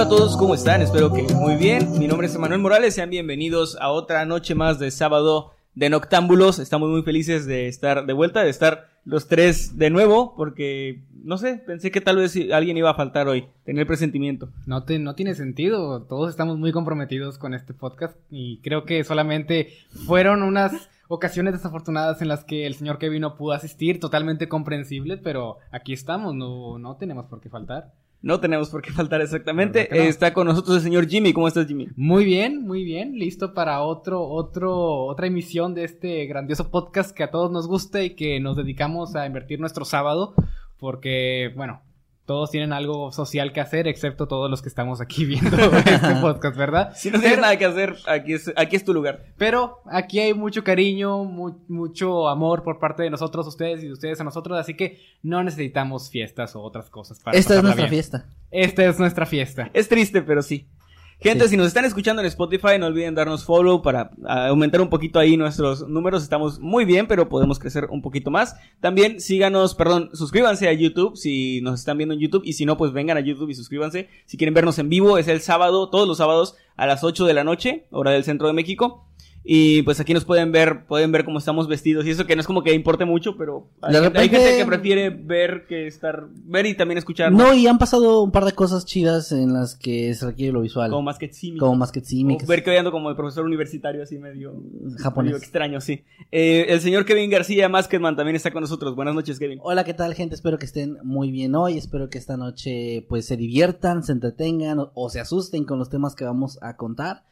Hola a todos, ¿cómo están? Espero que muy bien. Mi nombre es Emanuel Morales, sean bienvenidos a otra noche más de sábado de Noctámbulos. Estamos muy felices de estar de vuelta, de estar los tres de nuevo, porque no sé, pensé que tal vez alguien iba a faltar hoy, tener presentimiento. No, te, no tiene sentido, todos estamos muy comprometidos con este podcast y creo que solamente fueron unas ocasiones desafortunadas en las que el señor Kevin no pudo asistir, totalmente comprensible, pero aquí estamos, no, no tenemos por qué faltar. No tenemos por qué faltar exactamente. No? Está con nosotros el señor Jimmy. ¿Cómo estás, Jimmy? Muy bien, muy bien. Listo para otro, otro, otra emisión de este grandioso podcast que a todos nos gusta y que nos dedicamos a invertir nuestro sábado. Porque, bueno, todos tienen algo social que hacer, excepto todos los que estamos aquí viendo este podcast, ¿verdad? Si no tienes nada que hacer, aquí es, aquí es tu lugar. Pero aquí hay mucho cariño, mu mucho amor por parte de nosotros, ustedes y de ustedes a nosotros, así que no necesitamos fiestas o otras cosas para Esta es nuestra bien. fiesta. Esta es nuestra fiesta. Es triste, pero sí. Gente, sí. si nos están escuchando en Spotify, no olviden darnos follow para aumentar un poquito ahí nuestros números. Estamos muy bien, pero podemos crecer un poquito más. También síganos, perdón, suscríbanse a YouTube si nos están viendo en YouTube. Y si no, pues vengan a YouTube y suscríbanse. Si quieren vernos en vivo, es el sábado, todos los sábados a las 8 de la noche, hora del centro de México. Y pues aquí nos pueden ver, pueden ver cómo estamos vestidos. Y eso que no es como que importe mucho, pero hay, gente, repente... hay gente que prefiere ver que estar, ver y también escuchar. No, y han pasado un par de cosas chidas en las que se requiere lo visual. Como más que. Como más que Tsimi. Ver que hoy ando como de profesor universitario así medio japonés. Medio extraño, sí. Eh, el señor Kevin García Masketman también está con nosotros. Buenas noches, Kevin. Hola, ¿qué tal, gente? Espero que estén muy bien hoy. Espero que esta noche pues se diviertan, se entretengan o, o se asusten con los temas que vamos a contar.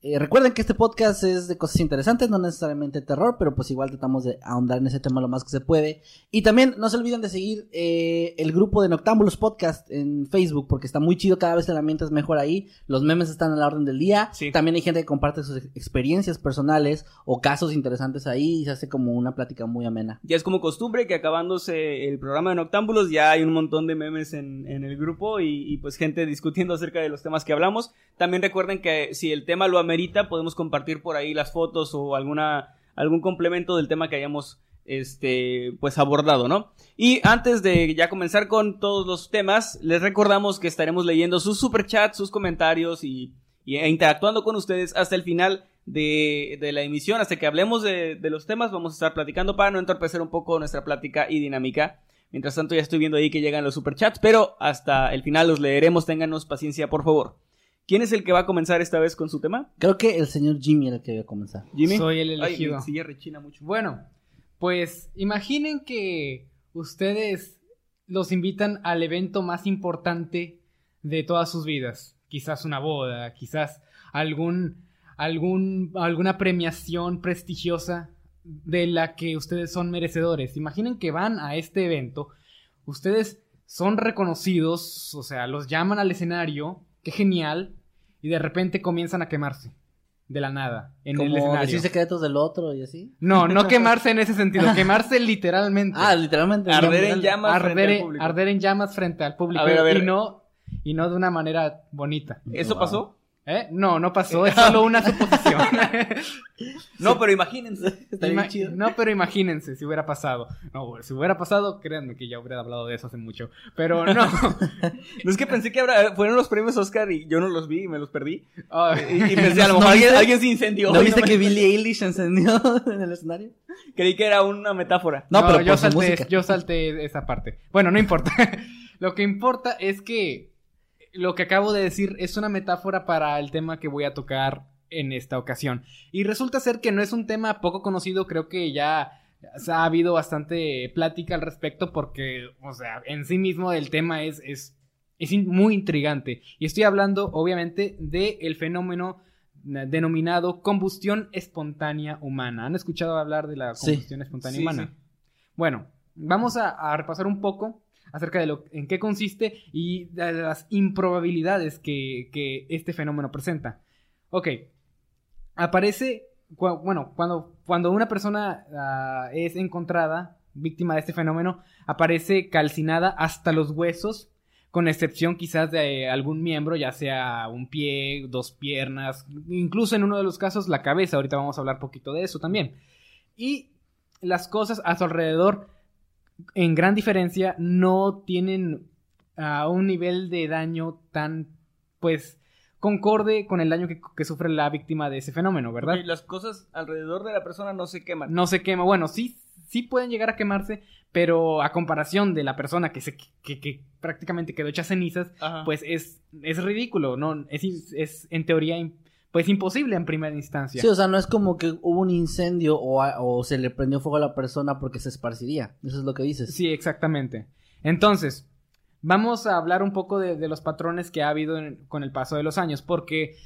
Eh, recuerden que este podcast es de cosas interesantes, no necesariamente terror, pero pues igual tratamos de ahondar en ese tema lo más que se puede. Y también no se olviden de seguir eh, el grupo de Noctámbulos Podcast en Facebook, porque está muy chido, cada vez el ambiente es mejor ahí, los memes están a la orden del día, sí. también hay gente que comparte sus experiencias personales o casos interesantes ahí y se hace como una plática muy amena. Ya es como costumbre que acabándose el programa de Noctámbulos ya hay un montón de memes en, en el grupo y, y pues gente discutiendo acerca de los temas que hablamos. También recuerden que si el tema lo amerita, podemos compartir por ahí las fotos o alguna algún complemento del tema que hayamos este pues abordado, ¿no? Y antes de ya comenzar con todos los temas, les recordamos que estaremos leyendo sus superchats, sus comentarios y, e interactuando con ustedes hasta el final de, de la emisión, hasta que hablemos de, los temas, vamos a estar platicando para no entorpecer un poco nuestra plática y dinámica. Mientras tanto ya estoy viendo ahí que llegan los superchats, pero hasta el final los leeremos, ténganos paciencia por favor. ¿Quién es el que va a comenzar esta vez con su tema? Creo que el señor Jimmy era el que iba a comenzar. ¿Jimmy? Soy el elegido. Ay, sí, rechina mucho. Bueno, pues imaginen que ustedes los invitan al evento más importante de todas sus vidas. Quizás una boda, quizás algún, algún, alguna premiación prestigiosa de la que ustedes son merecedores. Imaginen que van a este evento, ustedes son reconocidos, o sea, los llaman al escenario, qué genial, y de repente comienzan a quemarse. De la nada, en Como el escenario. decir secretos del otro y así. No, no quemarse en ese sentido, quemarse literalmente. Ah, literalmente. Arder en llamas arder, frente al público. arder en llamas frente al público. A ver, a ver. Y no, y no de una manera bonita. ¿Eso Wow. pasó? ¿Eh? No, no pasó, es solo una suposición. No, pero imagínense. Está bien Ima- chido. no, pero imagínense si hubiera pasado. No, si hubiera pasado, créanme que ya hubiera hablado de eso hace mucho. Pero no. No es que pensé que habrá- fueron los premios Oscar y yo no los vi y me los perdí. Y, y pensé, a lo ¿No mejor alguien, se incendió. ¿No viste me- que Billie Eilish encendió en el escenario? Creí que era una metáfora. No, pero yo salté, yo salté esa parte. Bueno, no importa. Lo que importa es que lo que acabo de decir es una metáfora para el tema que voy a tocar en esta ocasión. Y resulta ser que no es un tema poco conocido, creo que ya ha habido bastante plática al respecto porque, o sea, en sí mismo el tema es, es, es muy intrigante. Y estoy hablando, obviamente, del fenómeno denominado combustión espontánea humana. ¿Han escuchado hablar de la combustión espontánea humana? Bueno, vamos a, repasar un poco acerca de lo en qué consiste y de las improbabilidades que, este fenómeno presenta. Ok, aparece, bueno, cuando, cuando una persona ah, es encontrada víctima de este fenómeno, aparece calcinada hasta los huesos con excepción quizás de algún miembro, ya sea un pie, dos piernas, incluso en uno de los casos la cabeza, ahorita vamos a hablar poquito de eso también. Y las cosas a su alrededor, en gran diferencia, no tienen uh, un nivel de daño tan, pues, concorde con el daño que, sufre la víctima de ese fenómeno, ¿verdad? Y las cosas alrededor de la persona no se queman. No se quema, bueno, sí, sí pueden llegar a quemarse, pero a comparación de la persona que, se, que, prácticamente quedó hecha cenizas, pues es, es ridículo, ¿no? Es, es en teoría pues imposible en primera instancia. Sí, o sea, no es como que hubo un incendio o, o, se le prendió fuego a la persona porque se esparciría. Eso es lo que dices. Sí, exactamente. Entonces, vamos a hablar un poco de, los patrones que ha habido con el paso de los años, porque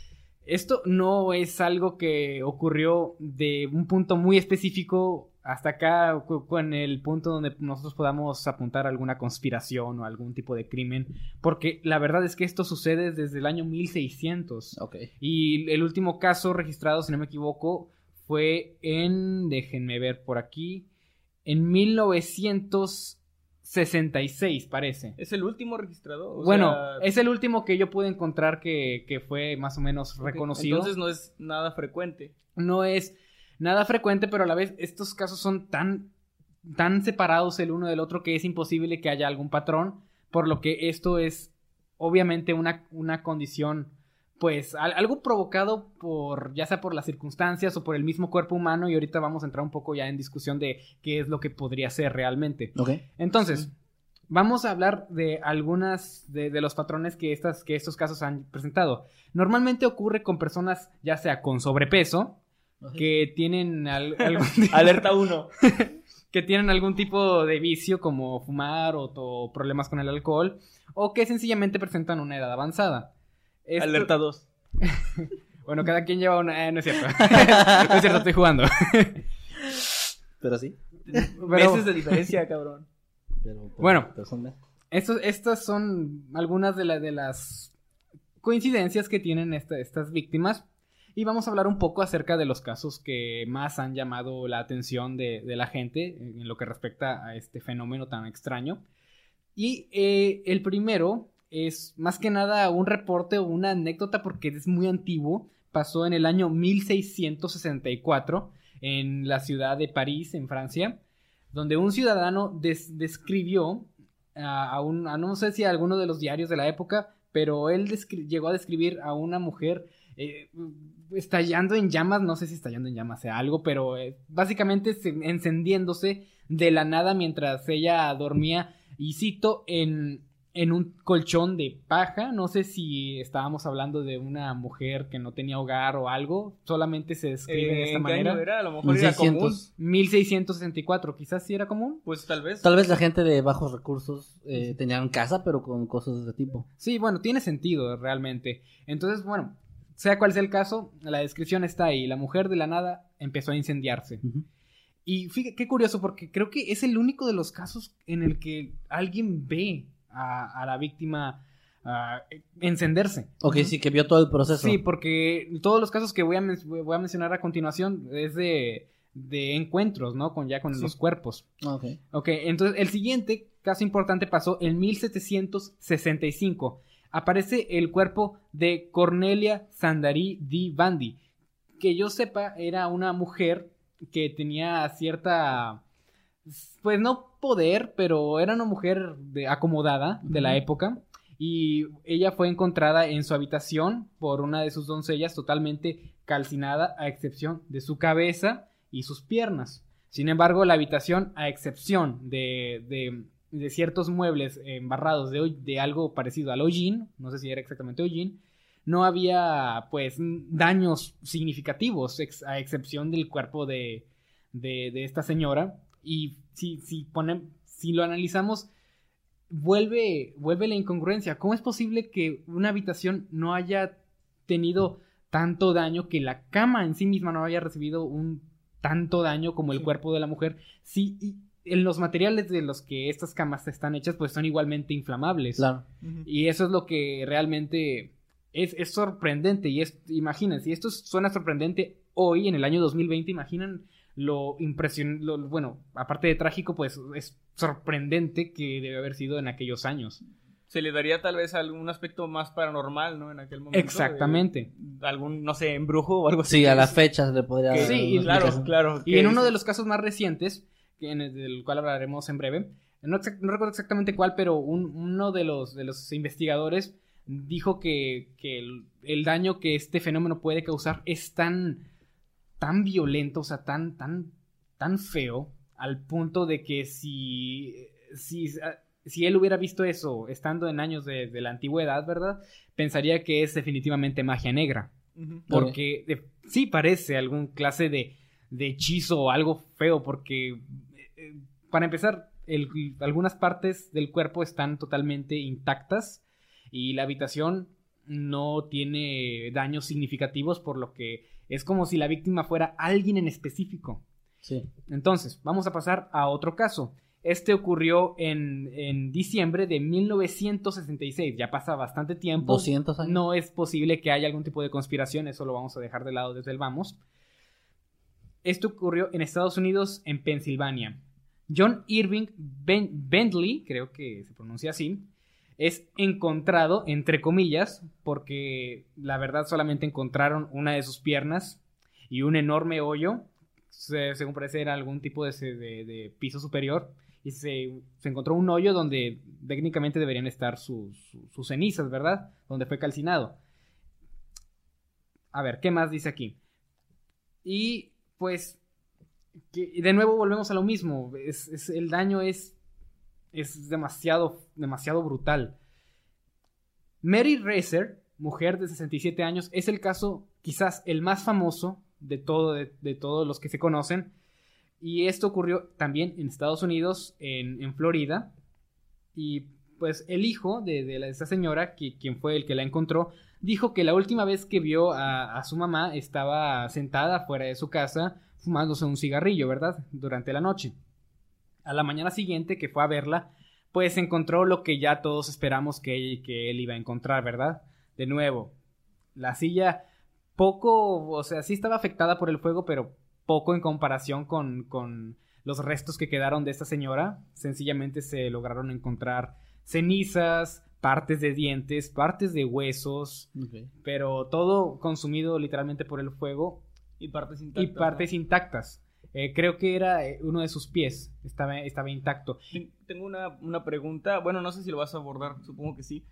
esto no es algo que ocurrió de un punto muy específico hasta acá con el punto donde nosotros podamos apuntar alguna conspiración o algún tipo de crimen, porque la verdad es que esto sucede desde el año 1600. Ok. Y el último caso registrado, si no me equivoco, fue en, déjenme ver por aquí, en 1966, parece. ¿Es el último registrado? bueno, es el último que yo pude encontrar que, que fue más o menos reconocido. Entonces no es nada frecuente. No es nada frecuente, pero a la vez estos casos son tan, tan separados el uno del otro que es imposible que haya algún patrón, por lo que esto es obviamente una, una condición, pues algo provocado por, ya sea por las circunstancias o por el mismo cuerpo humano, y ahorita vamos a entrar un poco ya en discusión de qué es lo que podría ser realmente. Entonces, vamos a hablar de algunas de, los patrones que, estas, que estos casos han presentado. Normalmente ocurre con personas ya sea con sobrepeso, que tienen algún alerta 1 que tienen algún tipo de vicio como fumar o, problemas con el alcohol o que sencillamente presentan una edad avanzada. Alerta 2. bueno, cada quien lleva una... Eh, no es cierto. no es cierto, estoy jugando. Pero sí. Meses de diferencia, cabrón. bueno, estas son algunas de, de las coincidencias que tienen estas víctimas. Y vamos a hablar un poco acerca de los casos que más han llamado la atención de, la gente en lo que respecta a este fenómeno tan extraño. Y eh, el primero es más que nada un reporte o una anécdota porque es muy antiguo. Pasó en el año 1664 en la ciudad de París, en Francia, donde un ciudadano describió a, un, no sé si a alguno de los diarios de la época, pero él llegó a describir a una mujer eh, estallando en llamas, no sé si estallando en llamas sea algo, pero eh, básicamente encendiéndose de la nada mientras ella dormía, y cito, en, en un colchón de paja. No sé si estábamos hablando de una mujer que no tenía hogar o algo. Solamente se describe de esta ¿en manera. Año era? A lo mejor 1600. era común. 1664, quizás sí era común. Pues tal vez. Tal vez la gente de bajos recursos eh, tenían casa, pero con cosas de ese tipo. Sí, bueno, tiene sentido realmente. Entonces, bueno, sea cual sea el caso, la descripción está ahí. La mujer de la nada empezó a incendiarse. Y fíjate, qué curioso, porque creo que es el único de los casos en el que alguien ve a, la víctima encenderse. Ok, sí, que vio todo el proceso. Sí, porque todos los casos que voy a, voy a mencionar a continuación es de, encuentros, ¿no? Con ya con los cuerpos. Ok. Ok, entonces el siguiente caso importante pasó en 1765 aparece el cuerpo de Cornelia Sandari Di Bandi. Que yo sepa, era una mujer que tenía cierta. Pues no poder, pero era una mujer de, acomodada de la época. Y ella fue encontrada en su habitación por una de sus doncellas totalmente calcinada, a excepción de su cabeza y sus piernas. Sin embargo, la habitación, a excepción de, de ciertos muebles embarrados de, de algo parecido al hollín, no sé si era exactamente hollín, no había pues daños significativos, ex- a excepción del cuerpo de, de, de esta señora. Y si, si, si lo analizamos, vuelve, vuelve la incongruencia. ¿Cómo es posible que una habitación no haya tenido tanto daño, que la cama en sí misma no haya recibido un tanto daño como el Sí. cuerpo de la mujer? Sí, y los materiales de los que estas camas están hechas, pues son igualmente inflamables. Claro. Y eso es lo que realmente es, es sorprendente. Y es, imagínense, si esto suena sorprendente hoy, en el año 2020, imaginan lo impresionante, bueno, aparte de trágico, pues es sorprendente que debe haber sido en aquellos años. Se le daría tal vez algún aspecto más paranormal, ¿no? En aquel momento. Exactamente. Eh, algún, no sé, embrujo o algo así. Sí, a la Que- fecha se le podría Sí, claro, claro. Y en es- uno de los casos más recientes, en del cual hablaremos en breve, no, recuerdo exactamente cuál, pero un- uno de los, de los investigadores dijo que, que el, el daño que este fenómeno puede causar es tan, tan violento, o sea, tan, tan, tan feo, al punto de que si, si, si él hubiera visto eso estando en años de, de la antigüedad, ¿verdad? Pensaría que es definitivamente magia negra. Porque de- sí parece algún clase de, de hechizo o algo feo, porque eh, para empezar, el- algunas partes del cuerpo están totalmente intactas y la habitación no tiene daños significativos, por lo que es como si la víctima fuera alguien en específico. Sí. Entonces, vamos a pasar a otro caso. Este ocurrió en, en diciembre de 1966, ya pasa bastante tiempo. 200 años. No es posible que haya algún tipo de conspiración, eso lo vamos a dejar de lado desde el vamos. Esto ocurrió en Estados Unidos, en Pensilvania. John Irving Ben- Bentley, creo que se pronuncia así, es encontrado, entre comillas, porque la verdad solamente encontraron una de sus piernas y un enorme hoyo, se- según parece era algún tipo de, de- piso superior, y se, encontró un hoyo donde técnicamente deberían estar sus- sus cenizas, ¿verdad? Donde fue calcinado. A ver, ¿qué más dice aquí? Y pues, de nuevo volvemos a lo mismo. Es, el daño es, es demasiado, demasiado brutal. Mary Racer, mujer de 67 años, es el caso quizás el más famoso de, todo, de, todos los que se conocen. Y esto ocurrió también en Estados Unidos, en, en Florida. Y pues el hijo de, de la- de esta señora, que, quien fue el que la encontró, dijo que la última vez que vio a, a su mamá estaba sentada fuera de su casa fumándose un cigarrillo, ¿verdad? Durante la noche. A la mañana siguiente que fue a verla, pues encontró lo que ya todos esperamos que, que él iba a encontrar, ¿verdad? De nuevo, la silla poco, o sea, sí estaba afectada por el fuego, pero poco en comparación con, con los restos que quedaron de esta señora. Sencillamente se lograron encontrar cenizas, partes de dientes, partes de huesos, pero todo consumido literalmente por el fuego Y partes intactas. y partes intactas. Eh, creo que era eh, uno de sus pies, estaba, estaba intacto. Ten- Tengo una, una pregunta, bueno, no sé si lo vas a abordar, supongo que sí,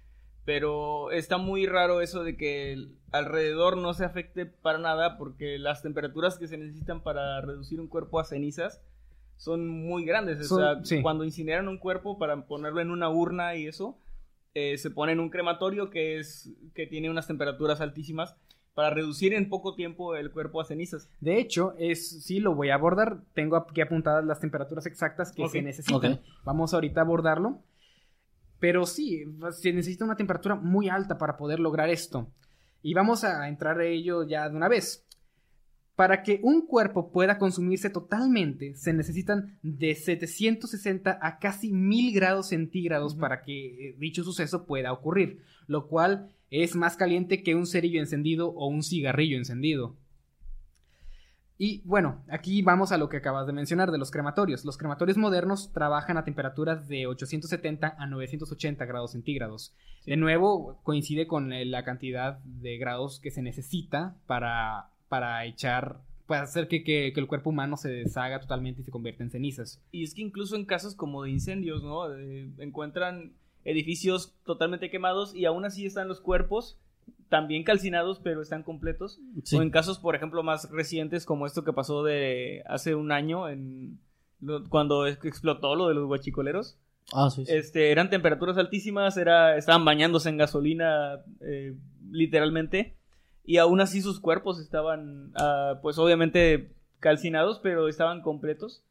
pero está muy raro eso de que el alrededor no se afecte para nada porque las temperaturas que se necesitan para reducir un cuerpo a cenizas son muy grandes. Son- o sea, sí. cuando incineran un cuerpo para ponerlo en una urna y eso, eh, se pone en un crematorio que, es, que tiene unas temperaturas altísimas para reducir en poco tiempo el cuerpo a cenizas. De hecho, es sí lo voy a abordar. Tengo aquí apuntadas las temperaturas exactas que se necesitan. Ok. Vamos ahorita a abordarlo. Pero sí, se necesita una temperatura muy alta para poder lograr esto. Y vamos a entrar a ello ya de una vez. Para que un cuerpo pueda consumirse totalmente, se necesitan de 760 a casi 1000 grados centígrados para que dicho suceso pueda ocurrir, lo cual es más caliente que un cerillo encendido o un cigarrillo encendido. Y bueno, aquí vamos a lo que acabas de mencionar de los crematorios. Los crematorios modernos trabajan a temperaturas de 870 a 980 grados centígrados. De nuevo, coincide con eh, la cantidad de grados que se necesita para, para echar, para hacer que, que- que el cuerpo humano se deshaga totalmente y se convierta en cenizas. Y es que incluso en casos como de incendios, ¿no? De- encuentran edificios totalmente quemados y aún así están los cuerpos también calcinados, pero están completos. Sí. O en casos, por ejemplo, más recientes como esto que pasó de hace un año en cuando explotó lo de los guachicoleros. Ah, sí, sí. Este, eran temperaturas altísimas, era, estaban bañándose en gasolina, eh, literalmente, y aún así sus cuerpos estaban, ah, pues obviamente calcinados, pero estaban completos.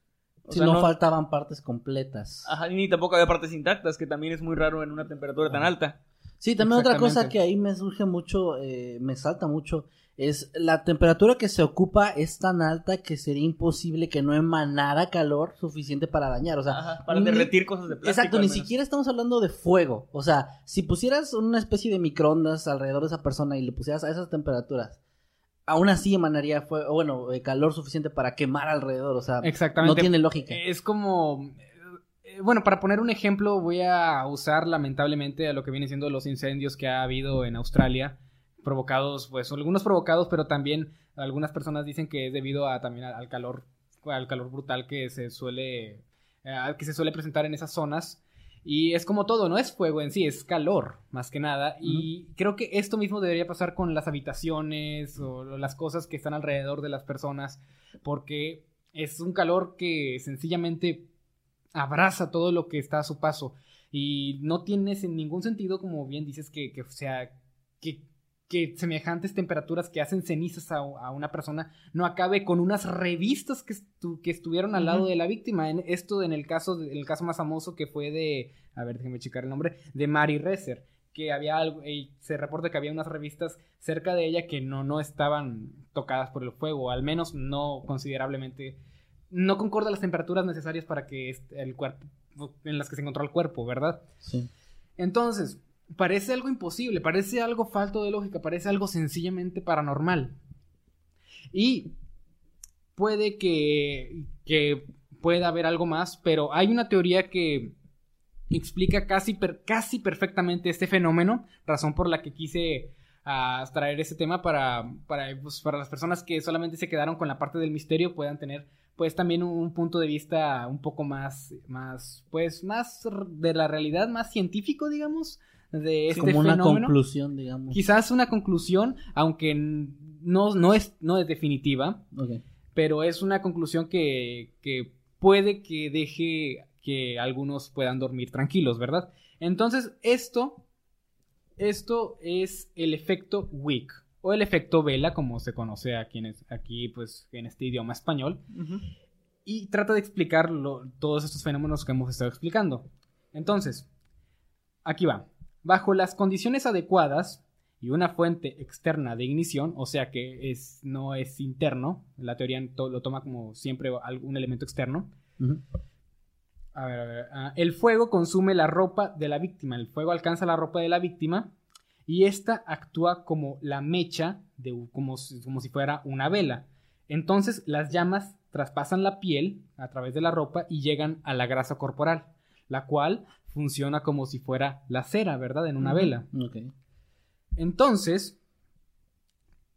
O sea, no, faltaban partes completas. Ajá, ni tampoco había partes intactas, que también es muy raro en una temperatura tan alta. Sí, también otra cosa que ahí me surge mucho, eh, me salta mucho, es la temperatura que se ocupa es tan alta que sería imposible que no emanara calor suficiente para dañar. O sea, Ajá, para ni- derretir cosas de plástico. Exacto, ni siquiera estamos hablando de fuego. O sea, si pusieras una especie de microondas alrededor de esa persona y le pusieras a esas temperaturas, aún así emanaría fuego, bueno, calor suficiente para quemar alrededor. O sea, Exactamente. no tiene lógica. Es como. eh, Bueno, para poner un ejemplo, voy a usar lamentablemente a lo que viene siendo los incendios que ha habido en Australia, provocados, pues algunos provocados, pero también algunas personas dicen que es debido a también al al calor, al calor brutal que se suele, eh, que se suele presentar en esas zonas. Y es como todo, no es fuego en sí, es calor, más que nada. Y creo que esto mismo debería pasar con las habitaciones o las cosas que están alrededor de las personas, porque es un calor que sencillamente abraza todo lo que está a su paso. Y no tiene sen- ningún sentido, como bien dices, que, que sea. Que, que semejantes temperaturas que hacen cenizas a, a una persona no acabe con unas revistas que, estu- que estuvieron al lado de la víctima. En, esto en el caso, de- en el caso más famoso que fue de. A ver, déjeme checar el nombre. De Mary Reser. Que había algo. eh, se reporta que había unas revistas cerca de ella que no, no estaban tocadas por el fuego. Al menos no considerablemente no concorda las temperaturas necesarias para que este- el cuerpo, en las que se encontró el cuerpo, ¿verdad? Sí. Entonces, parece algo imposible, parece algo falto de lógica, parece algo sencillamente paranormal. Y puede que, que pueda haber algo más, pero hay una teoría que explica casi, per- casi perfectamente este fenómeno, razón por la que quise ah, traer ese tema para, para, pues, para las personas que solamente se quedaron con la parte del misterio puedan tener pues también un, un punto de vista un poco más, más, pues más de la realidad, más científico, digamos, de este Como una fenómeno. conclusión, digamos. Quizás una conclusión, aunque no, no, es, no es definitiva, pero es una conclusión que, que puede que deje que algunos puedan dormir tranquilos, ¿verdad? Entonces, esto, esto es el efecto Wick, o el efecto vela, como se conoce aquí, en, aquí pues, en este idioma español, y trata de explicar lo- todos estos fenómenos que hemos estado explicando. Entonces, aquí va. Bajo las condiciones adecuadas y una fuente externa de ignición, o sea que es, no es interno, la teoría lo toma como siempre algún elemento externo. A ver, a ver. ah, el fuego consume la ropa de la víctima. El fuego alcanza la ropa de la víctima y esta actúa como la mecha, de, como, si- como si fuera una vela. Entonces las llamas traspasan la piel a través de la ropa y llegan a la grasa corporal, la cual funciona como si fuera la cera, ¿verdad? En una vela. Entonces,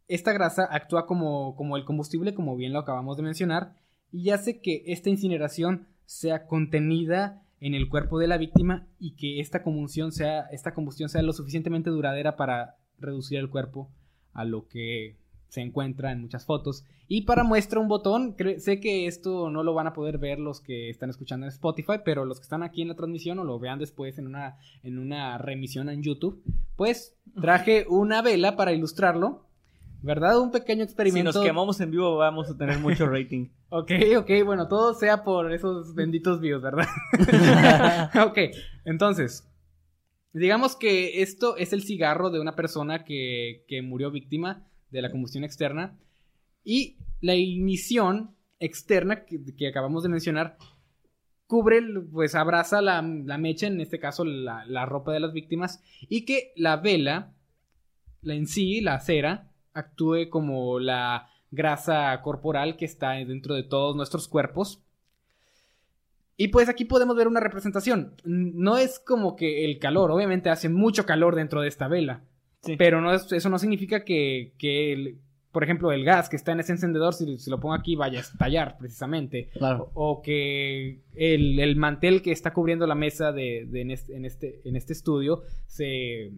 esta grasa actúa como, como el combustible, como bien lo acabamos de mencionar, y hace que esta incineración sea contenida en el cuerpo de la víctima y que esta combustión sea, esta combustión sea lo suficientemente duradera para reducir el cuerpo a lo que se encuentra en muchas fotos. Y para muestra un botón, sé que esto no lo van a poder ver los que están escuchando en Spotify, pero los que están aquí en la transmisión o lo vean después en una, en una remisión en YouTube, pues traje una vela para ilustrarlo, ¿verdad? Un pequeño Si experimento. nos quemamos en vivo vamos a tener mucho rating. Ok, ok, bueno, todo sea por esos benditos views, ¿verdad? ok, entonces, digamos que esto es el cigarro de una persona que, que murió víctima de la combustión externa y la ignición externa que, acabamos de mencionar cubre, pues abraza la, la mecha, en este caso la, la ropa de las víctimas, y que la vela, la en sí, la cera, actúe como la grasa corporal que está dentro de todos nuestros cuerpos. Y pues aquí podemos ver una representación. No es como que el calor, obviamente hace mucho calor dentro de esta vela, Sí. pero no es- eso no significa que, que el- por ejemplo, el gas que está en ese encendedor, si, si lo pongo aquí, vaya a estallar precisamente. Claro. O, o que el, el mantel que está cubriendo la mesa de, de en, este, en, este, en este estudio se,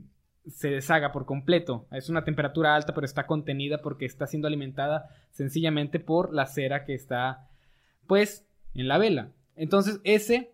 se deshaga por completo. Es una temperatura alta, pero está contenida porque está siendo alimentada sencillamente por la cera que está, pues, en la vela. Entonces, ese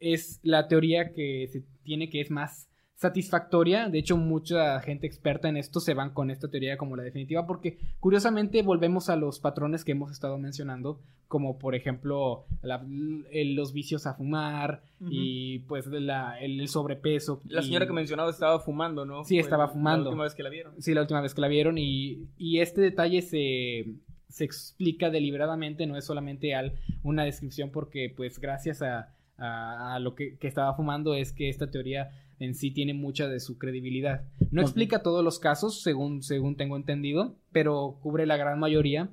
es la teoría que se tiene que es más satisfactoria. De hecho, mucha gente experta en esto se van con esta teoría como la definitiva porque curiosamente volvemos a los patrones que hemos estado mencionando, como por ejemplo la- los vicios a fumar y pues la- el, el sobrepeso. La y- señora que mencionaba estaba fumando, ¿no? Sí, Fue estaba La fumando. última vez que la vieron. Sí, la última vez que la vieron y, y este detalle se, se explica deliberadamente, no es solamente al, una descripción porque pues gracias a, a- a lo que, que estaba fumando es que esta teoría en sí tiene mucha de su credibilidad. No explica todos los casos, según, según tengo entendido, pero cubre la gran mayoría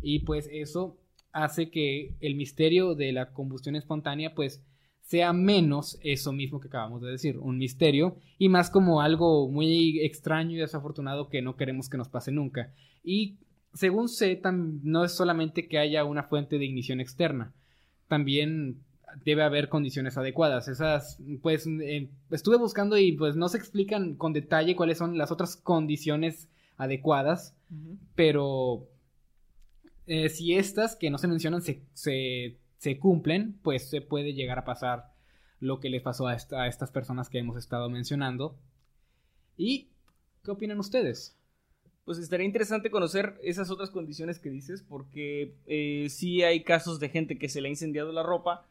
y pues eso hace que el misterio de la combustión espontánea pues sea menos eso mismo que acabamos de decir, un misterio, y más como algo muy extraño y desafortunado que no queremos que nos pase nunca. Y según sé, no es solamente que haya una fuente de ignición externa, también debe haber condiciones adecuadas. Esas, pues, eh, estuve buscando y pues no se explican con detalle cuáles son las otras condiciones adecuadas, pero eh, si estas que no se mencionan se, se, se cumplen, pues se puede llegar a pasar lo que les pasó a, esta- a estas personas que hemos estado mencionando. ¿Y qué opinan ustedes? Pues estaría interesante conocer esas otras condiciones que dices, porque eh, sí hay casos de gente que se le ha incendiado la ropa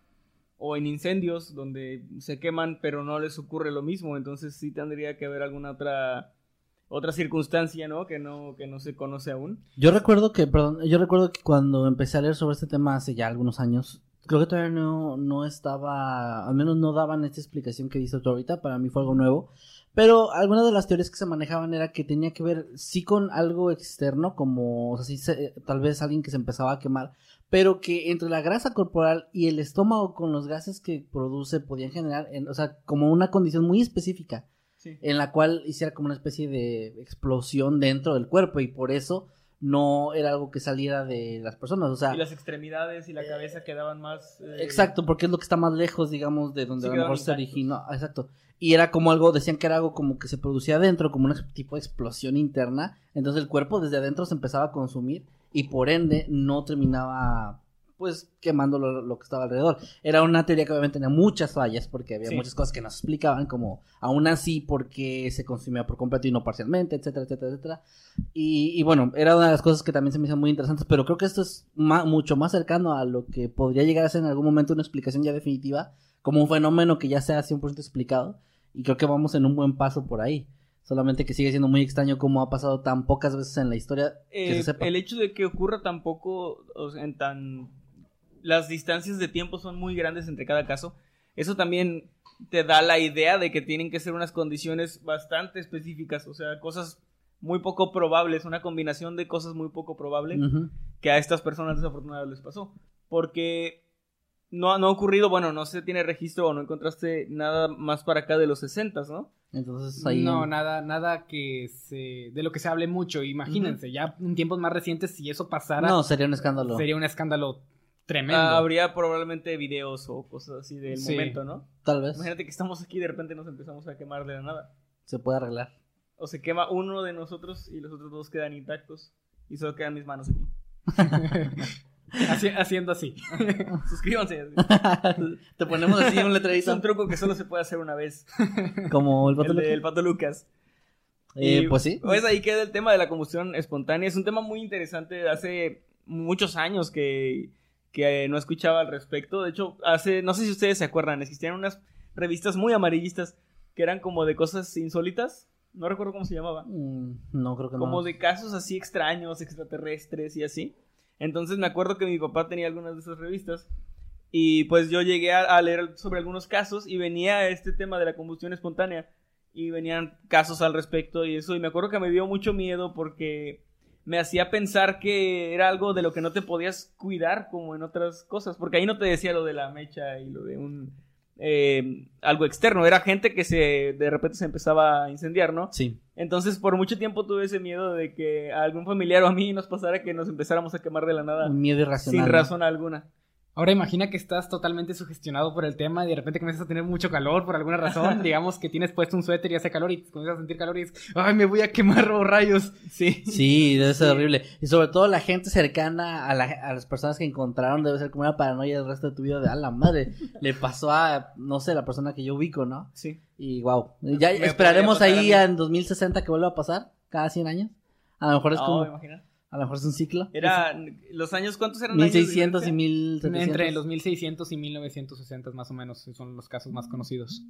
o en incendios donde se queman pero no les ocurre lo mismo, entonces sí tendría que haber alguna otra otra circunstancia, ¿no? Que no que no se conoce aún. Yo recuerdo que, perdón, yo recuerdo que cuando empecé a leer sobre este tema hace ya algunos años, creo que todavía no, no estaba, al menos no daban esta explicación que dices tú ahorita, para mí fue algo nuevo, pero algunas de las teorías que se manejaban era que tenía que ver sí con algo externo, como, o sea, sí se- tal vez alguien que se empezaba a quemar, pero que entre la grasa corporal y el estómago con los gases que produce podían generar, en- o sea, como una condición muy específica Sí. en la cual hiciera como una especie de explosión dentro del cuerpo y por eso no era algo que saliera de las personas, o sea, Y las extremidades y la cabeza quedaban más eh, exacto, porque es lo que está más lejos, digamos, de donde Sí, a lo mejor se originó, ah, exacto, y era como algo, decían que era algo como que se producía adentro, como un tipo de explosión interna, entonces el cuerpo desde adentro se empezaba a consumir y por ende no terminaba pues quemando lo, lo que estaba alrededor. Era una teoría que obviamente tenía muchas fallas porque había Sí. muchas cosas que nos explicaban como aún así porque se consumía por completo y no parcialmente, etcétera, etcétera, etcétera. Y, y bueno, era una de las cosas que también se me hicieron muy interesantes, pero creo que esto es mucho más cercano a lo que podría llegar a ser en algún momento una explicación ya definitiva, como un fenómeno que ya sea 100% explicado, y creo que vamos en un buen paso por ahí. Solamente que sigue siendo muy extraño cómo ha pasado tan pocas veces en la historia que Eh, se sepa. el hecho de que ocurra tan poco, o sea, en tan... Las distancias de tiempo son muy grandes entre cada caso. Eso también te da la idea de que tienen que ser unas condiciones bastante específicas, o sea, cosas muy poco probables, una combinación de cosas muy poco probables que a estas personas desafortunadas les pasó. Porque no, no ha ocurrido, bueno, no se tiene registro o no encontraste nada más para acá de los 60, ¿no? Entonces ahí... No, nada, nada que se, de lo que se hable mucho. Imagínense, ya en tiempos más recientes, si eso pasara, No, sería un escándalo. sería un escándalo tremendo. Habría probablemente videos o cosas así del Sí. momento, ¿no? Tal vez Imagínate que estamos aquí y de repente nos empezamos a quemar de la nada. se puede arreglar. O se quema uno de nosotros y los otros dos quedan intactos. Y solo quedan mis manos aquí. Haci- haciendo así. Suscríbanse. Te ponemos así un Es letrerito un truco que solo se puede hacer una vez. como el El pato Lucas. del Pato Lucas. Eh, Y, pues sí. Pues ahí queda el tema de la combustión espontánea. Es un tema muy interesante de hace muchos años que, que eh, no escuchaba al respecto. De hecho, hace, no sé si ustedes se acuerdan, existían unas revistas muy amarillistas que eran como de cosas insólitas. No recuerdo cómo se llamaba. Mm, no, creo que Como no. de casos así extraños, extraterrestres y así. Entonces me acuerdo que mi papá tenía algunas de esas revistas. Y pues yo llegué a, a leer sobre algunos casos y venía este tema de la combustión espontánea. Y venían casos al respecto y eso. Y me acuerdo que me dio mucho miedo porque me hacía pensar que era algo de lo que no te podías cuidar como en otras cosas. Porque ahí no te decía lo de la mecha y lo de un... eh, algo externo. Era gente que se de repente se empezaba a incendiar, ¿no? Sí. Entonces, por mucho tiempo tuve ese miedo de que a algún familiar o a mí nos pasara que nos empezáramos a quemar de la nada Un miedo irracional. sin ¿no? razón alguna. Ahora imagina que estás totalmente sugestionado por el tema y de repente comienzas a tener mucho calor por alguna razón. digamos que tienes puesto un suéter y hace calor y comienzas a sentir calor y dices, ay, me voy a quemar oh, rayos. Sí. Sí, debe ser horrible. Y sobre todo la gente cercana a, la- a las personas que encontraron debe ser como una paranoia el resto de tu vida de, a la madre, le pasó a, no sé, la persona que yo ubico, ¿no? Sí. Y wow, ya Me esperaremos ahí en 2060 que vuelva a pasar, cada 100 años. A lo mejor es No, como, imagina. A lo mejor es un ciclo. Era, los años, ¿cuántos eran? años de 1600 y diferencia? 1700. Entre los 1600 y 1960 más o menos son los casos más conocidos.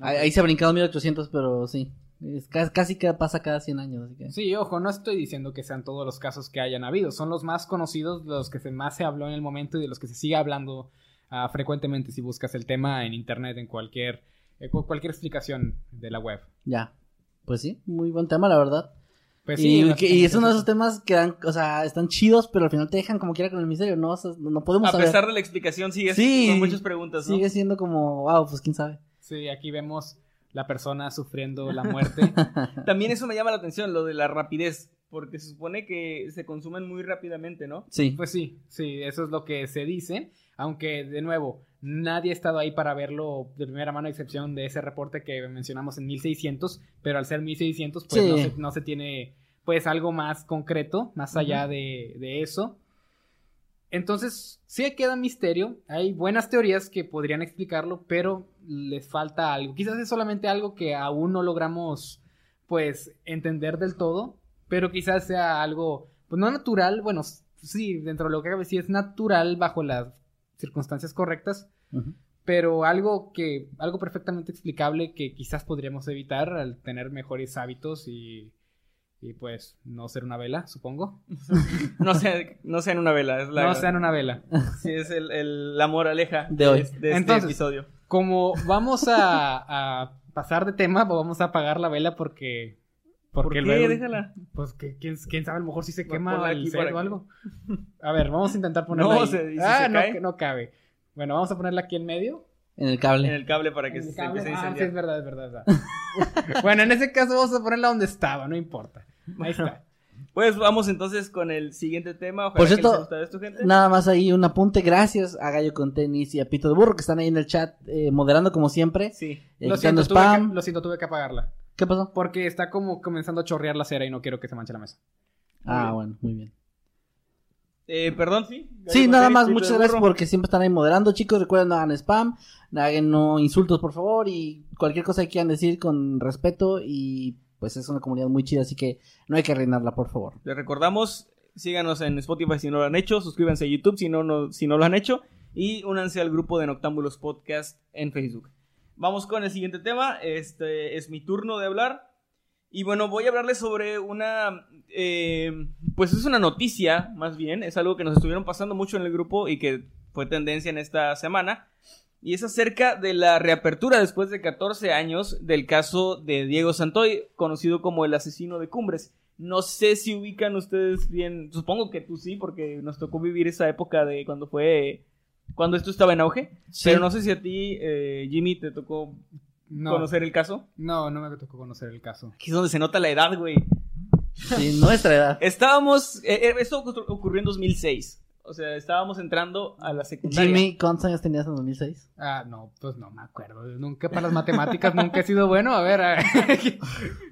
Ahí, ahí se ha brincado 1800, pero sí. Es casi que pasa cada 100 años. Así que... Sí, ojo, no estoy diciendo que sean todos los casos que hayan habido, son los más conocidos, los que se más se habló en el momento y de los que se sigue hablando ah, frecuentemente si buscas el tema en internet, en cualquier, eh, cu- cualquier explicación de la web. Ya. Pues sí, muy buen tema, la verdad. Pues y, que- y es uno de esos temas que dan, o sea, están chidos, pero al final te dejan como quiera con el misterio, ¿no? O sea, no podemos A saber. pesar de la explicación, sigue Sí. con muchas preguntas, ¿no? Sigue siendo como, wow, pues quién sabe. Sí, aquí vemos la persona sufriendo la muerte. También eso me llama la atención, lo de la rapidez, porque se supone que se consumen muy rápidamente, ¿no? Sí. Pues sí, sí, eso es lo que se dice, aunque de nuevo, nadie ha estado ahí para verlo de primera mano, a excepción de ese reporte que mencionamos en 1600, pero al ser 1600, pues Sí. no, se, no se tiene pues algo más concreto, más allá de, de eso. Entonces, sí queda misterio, hay buenas teorías que podrían explicarlo, pero les falta algo. Quizás es solamente algo que aún no logramos pues entender del todo, pero quizás sea algo, pues no natural, bueno, sí, dentro de lo que cabe, sí es natural bajo las circunstancias correctas, Pero algo que, algo perfectamente explicable que quizás podríamos evitar al tener mejores hábitos y, y pues no ser una vela, supongo. No sea, no sea en una vela, es la, No sean una vela. sí, es el, el- la moraleja De hoy. de este Entonces, episodio. Como vamos a, a pasar de tema, pues vamos a apagar la vela porque... ¿Por Porque qué? luego- Déjala. Pues que quién, quién sabe, a lo mejor si se quema aquí el set o algo. A ver, vamos a intentar ponerla No, ahí. se- ¿y si ah, se no, cae? no cabe. Bueno, vamos a ponerla aquí en medio. En el cable. En el cable para que se cable. empiece a Ah, sí, incendiar. es verdad, es verdad. es verdad. bueno, en ese caso vamos a ponerla donde estaba, no importa. Ahí está. Pues vamos entonces con el siguiente tema. Ojalá Por que cierto, les haya gustado esto, gente. Nada más ahí un apunte. Gracias a Gallo con Tenis y a Pito de Burro que están ahí en el chat eh, moderando como siempre. Sí. eh, Lo siento, tuve spam. que, lo siento, tuve que apagarla. ¿Qué pasó? Porque está como comenzando a chorrear la cera y no quiero que se manche la mesa. Ah, bien. bueno, muy bien. Eh, perdón, sí. Sí, nada más, muchas gracias burro. porque siempre están ahí moderando, chicos. Recuerden, no hagan spam, no hagan no insultos, por favor, y cualquier cosa que quieran decir con respeto. Y pues es una comunidad muy chida, así que no hay que reinarla, por favor. Les recordamos, síganos en Spotify si no lo han hecho, suscríbanse a YouTube si no, no- si no lo han hecho y únanse al grupo de Noctámbulos Podcast en Facebook. Vamos con el siguiente tema, este es mi turno de hablar y bueno, voy a hablarles sobre una, eh, pues es una noticia más bien, es algo que nos estuvieron pasando mucho en el grupo y que fue tendencia en esta semana. Y es acerca de la reapertura después de 14 años del caso de Diego Santoy, conocido como el asesino de Cumbres. No sé si ubican ustedes bien, supongo que tú sí, porque nos tocó vivir esa época de cuando fue, cuando esto estaba en auge. Sí. Pero no sé si a ti, eh, Jimmy, te tocó No, conocer el caso. no, no me tocó conocer el caso. Aquí es donde se nota la edad, güey. Sí, nuestra edad. Estábamos, eh, eh, esto ocurrió- en 2006. O sea, estábamos entrando a la secundaria. Jimmy, ¿cuántos años tenías en 2006? Ah, no, pues no me acuerdo. Nunca para las matemáticas nunca he sido bueno. A ver, a ver.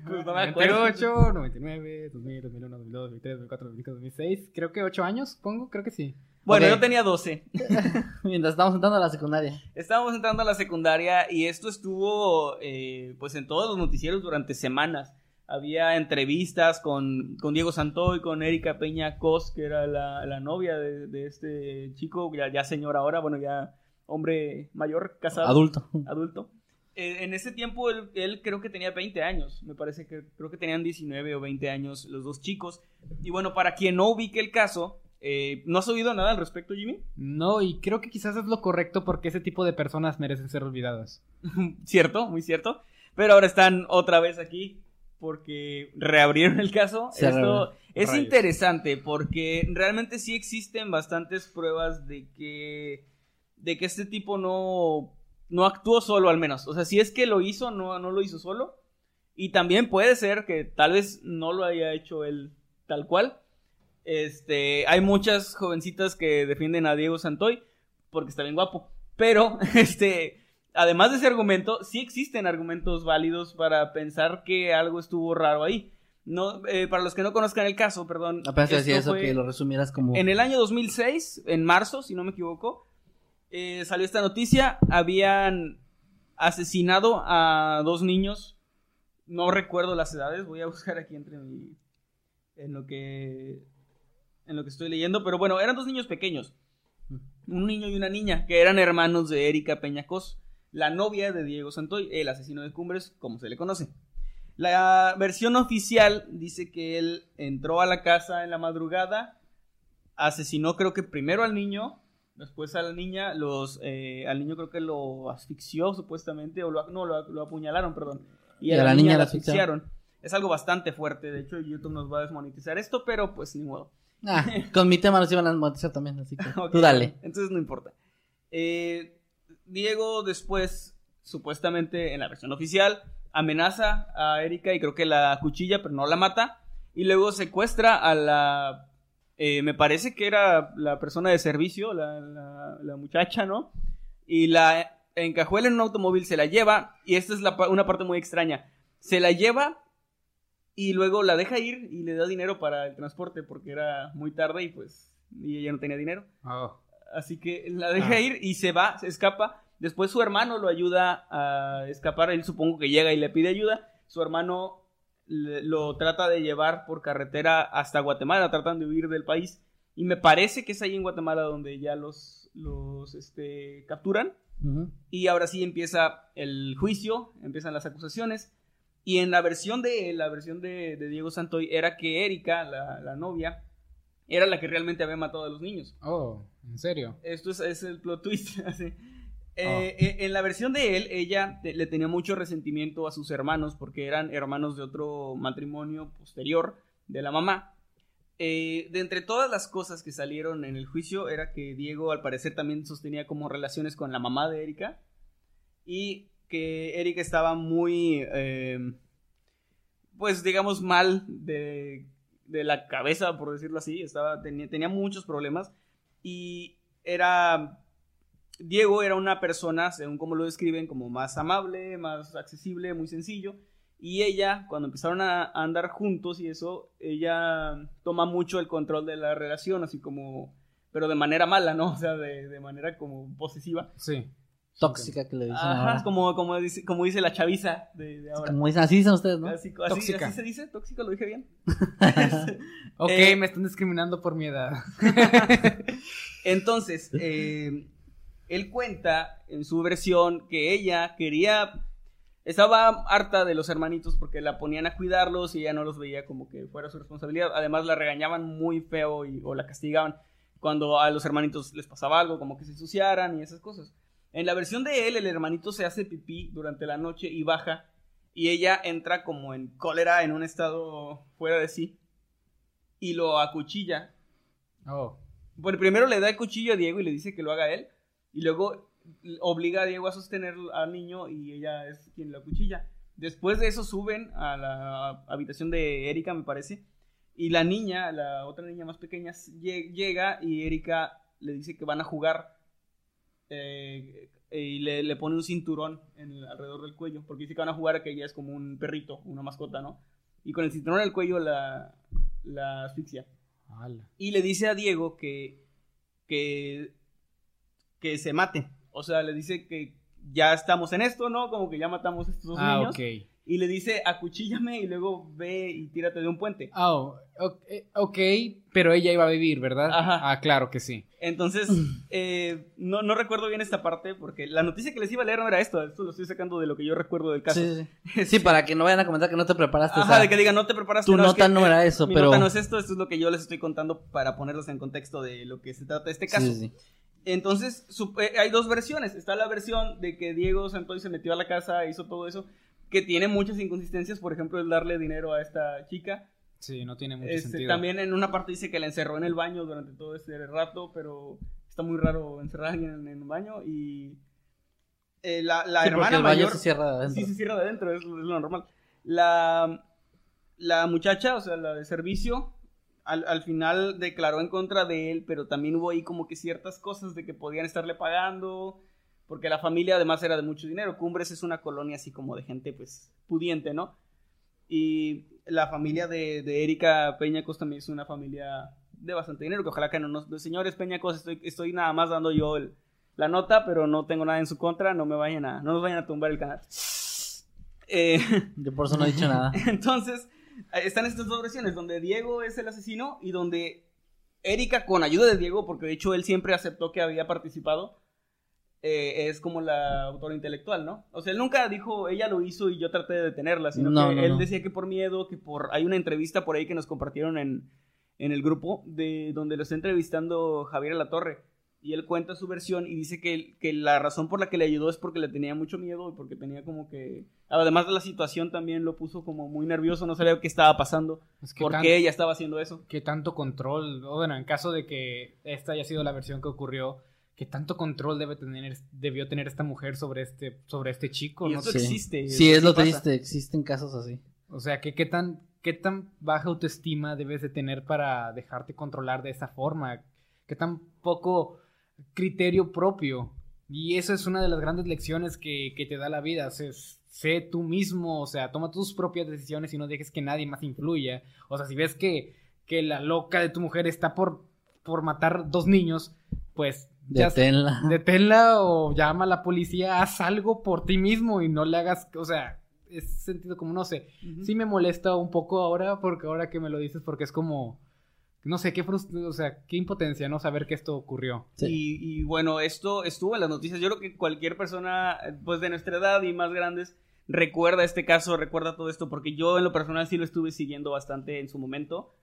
Pues no me acuerdo. 98, 99, 2000, 2001, 2002, 2003, 2004, 2005, 2006. Creo que 8 años, supongo. Creo que sí. Bueno, Ok. yo tenía 12. Mientras estábamos entrando a la secundaria. Estábamos entrando a la secundaria y esto estuvo eh, pues en todos los noticieros durante semanas. Había entrevistas con, con Diego Santoy, con Erika Peña Cos, que era la, la novia de, de este chico, ya, ya señor ahora, bueno, ya hombre mayor, casado, Adulto. adulto. Eh, en ese tiempo él, él creo que tenía 20 años, me parece que creo que tenían 19 o 20 años los dos chicos. Y bueno, para quien no ubique el caso, eh, ¿no has oído nada al respecto, Jimmy? No, y creo que quizás es lo correcto porque ese tipo de personas merecen ser olvidadas. cierto, muy cierto. Pero ahora están otra vez aquí porque reabrieron el caso. Se Esto reabrió. es Rayos. interesante porque realmente sí existen bastantes pruebas de que de que este tipo no no actuó solo al menos. O sea, si es que lo hizo, no, no lo hizo solo. Y también puede ser que tal vez no lo haya hecho él tal cual. Este, hay muchas jovencitas que defienden a Diego Santoy. porque está bien guapo. Pero, este, además de ese argumento, sí existen argumentos válidos para pensar que algo estuvo raro ahí. No, eh, para los que no conozcan el caso, perdón. Apenas decía eso, que lo resumieras como... En el año 2006, en marzo, si no me equivoco, eh, salió esta noticia. Habían asesinado a dos niños. No recuerdo las edades. Voy a buscar aquí entre mi. En lo que. En lo que estoy leyendo. Pero bueno, eran dos niños pequeños. Un niño y una niña. Que eran hermanos de Erika Peñacos. La novia de Diego Santoy. El asesino de Cumbres, como se le conoce. La versión oficial dice que él entró a la casa en la madrugada. Asesinó, creo que primero al niño. Después a la niña, los, eh, al niño creo que lo asfixió supuestamente, o lo, no, lo, lo apuñalaron, perdón. Y, a la, niña, la asfixiaron. Es algo bastante fuerte, de hecho YouTube nos va a desmonetizar esto, pero pues ni modo. Ah, con mi tema nos iban a desmonetizar también, así que tú dale. Entonces no importa. Eh, Diego después, supuestamente en la versión oficial, amenaza a Erika y creo que la cuchilla, pero no la mata. Y luego secuestra a la... eh, me parece que era la persona de servicio, la, la- la muchacha, ¿no? Y la encajuela en un automóvil, se la lleva, y esta es la una parte muy extraña. Se la lleva y luego la deja ir y le da dinero para el transporte porque era muy tarde y pues y ella no tenía dinero. Oh. Así que la deja Ah. ir y se va, se escapa. Después su hermano lo ayuda a escapar. Él supongo que llega y le pide ayuda. Su hermano le- lo trata de llevar por carretera hasta Guatemala, tratan de huir del país. Y me parece que es ahí en Guatemala donde ya los, los este, capturan. Y ahora sí empieza el juicio, empiezan las acusaciones. Y en la versión de la versión de, de Diego Santoy era que Erika, la, la novia, era la que realmente había matado a los niños. Oh, ¿en serio? Esto es, es el plot twist. Eh, Ah. eh, en la versión de él, ella te- le tenía mucho resentimiento a sus hermanos porque eran hermanos de otro matrimonio posterior de la mamá. Eh, de entre todas las cosas que salieron en el juicio era que Diego al parecer también sostenía como relaciones con la mamá de Erika y que Erika estaba muy, eh, pues digamos mal de, de la cabeza, por decirlo así, estaba, tenía, tenía muchos problemas y era Diego era una persona, según como lo describen, como más amable, más accesible, muy sencillo. Y ella, cuando empezaron a andar juntos y eso, ella toma mucho el control de la relación, así como, pero de manera mala, ¿no? O sea, de, de manera como posesiva. Sí. Tóxica que le dicen Ajá, ahora. como, como, dice, como dice la chaviza de, de ahora. Como dicen, así dicen ustedes, ¿no? Así, así- Tóxica. así se dice, tóxico, lo dije bien. Ok, Eh, me están discriminando por mi edad. Entonces, eh, él cuenta en su versión que ella quería, estaba harta de los hermanitos porque la ponían a cuidarlos y ella no los veía como que fuera su responsabilidad. Además, la regañaban muy feo y, o la castigaban cuando a los hermanitos les pasaba algo, como que se ensuciaran y esas cosas. En la versión de él, el hermanito se hace pipí durante la noche y baja y ella entra como en cólera, en un estado fuera de sí y lo acuchilla Oh. bueno, primero le da el cuchillo a Diego y le dice que lo haga él. Y luego obliga a Diego a sostener al niño y ella es quien lo acuchilla. Después de eso suben a la habitación de Erika, me parece. Y la niña, la otra niña más pequeña, lle- llega y Erika le dice que van a jugar. Eh, y le, le pone un cinturón en el- alrededor del cuello. Porque dice que van a jugar a que ella es como un perrito, una mascota, ¿no? Y con el cinturón en el cuello la, la asfixia Ala. y le dice a Diego que, que, que se mate. O sea, le dice que ya estamos en esto, ¿no? Como que ya matamos a estos dos Ah, niños. ok. Y le dice, acuchíllame y luego ve y tírate de un puente. Ah, oh, ok, ok, pero ella iba a vivir, ¿verdad? Ajá. Ah, claro que sí. Entonces, eh, no, no recuerdo bien esta parte porque la noticia que les iba a leer no era esto. Esto lo estoy sacando de lo que yo recuerdo del caso. Sí, sí, sí. Para que no vayan a comentar que no te preparaste. o Ajá, sea, de que digan, no te preparaste. tu no, es nota que, no eh, era eso, mi pero- nota no es esto, esto es lo que yo les estoy contando para ponerlos en contexto de lo que se trata este caso. sí, sí. Entonces, eh, hay dos versiones. Está la versión de que Diego Santoy se metió a la casa, hizo todo eso, que tiene muchas inconsistencias. Por ejemplo, el darle dinero a esta chica. Sí, no tiene mucho Este, sentido. también en una parte dice que la encerró en el baño durante todo este rato, pero está muy raro encerrar a alguien en, en un baño. Y eh, la, la Sí, hermana el baño mayor. se cierra de adentro. Sí, se cierra de adentro, es, es lo normal. La, la muchacha, o sea, la de servicio, al, al final declaró en contra de él, pero también hubo ahí como que ciertas cosas de que podían estarle pagando, porque la familia además era de mucho dinero. Cumbres es una colonia así como de gente pues pudiente, ¿no? Y la familia de, de Erika Peñacos también es una familia de bastante dinero, que ojalá que no nos... Señores Peñacos, estoy, estoy nada más dando yo el- la nota, pero no tengo nada en su contra, no me vayan a, no nos vayan a tumbar el canal. Eh, Yo por eso no he dicho nada. entonces, están estas dos versiones, donde Diego es el asesino y donde Erika, con ayuda de Diego, porque de hecho él siempre aceptó que había participado, eh, es como la autora intelectual, ¿no? O sea, él nunca dijo, ella lo hizo y yo traté de detenerla, sino No, que no, él no. decía que por miedo, que por... Hay una entrevista por ahí que nos compartieron en, en el grupo, de donde lo está entrevistando Javier Torre Y él cuenta su versión y dice que, que la razón por la que le ayudó es porque le tenía mucho miedo y porque tenía como que... Además de la situación también lo puso como muy nervioso, no sabía qué estaba pasando, Es que por qué ella estaba haciendo eso. que tanto control, bueno, en caso de que esta haya sido la versión que ocurrió, que tanto control debe tener, debió tener esta mujer sobre este, sobre este chico, Y ¿no? esto Sí. existe. Sí, eso es lo pasa. triste, existen casos así. O sea, que qué tan, qué tan baja autoestima debes de tener para dejarte controlar de esa forma, qué tan poco criterio propio. Y eso es una de las grandes lecciones que, que te da la vida. Sé, sé tú mismo, o sea, toma tus propias decisiones y no dejes que nadie más influya. O sea, si ves que, que la loca de tu mujer está por, por matar dos niños, pues ya Deténla. deténla o llama a la policía, haz algo por ti mismo y no le hagas, o sea, es sentido como, no sé, Ujú. sí me molesta un poco ahora, porque ahora que me lo dices, porque es como, no sé, qué frust o sea, qué impotencia, ¿no? Saber que esto ocurrió. Sí. Y, y bueno, esto estuvo en las noticias. Yo creo que cualquier persona, pues de nuestra edad y más grandes, recuerda este caso, recuerda todo esto, porque yo en lo personal sí lo estuve siguiendo bastante en su momento.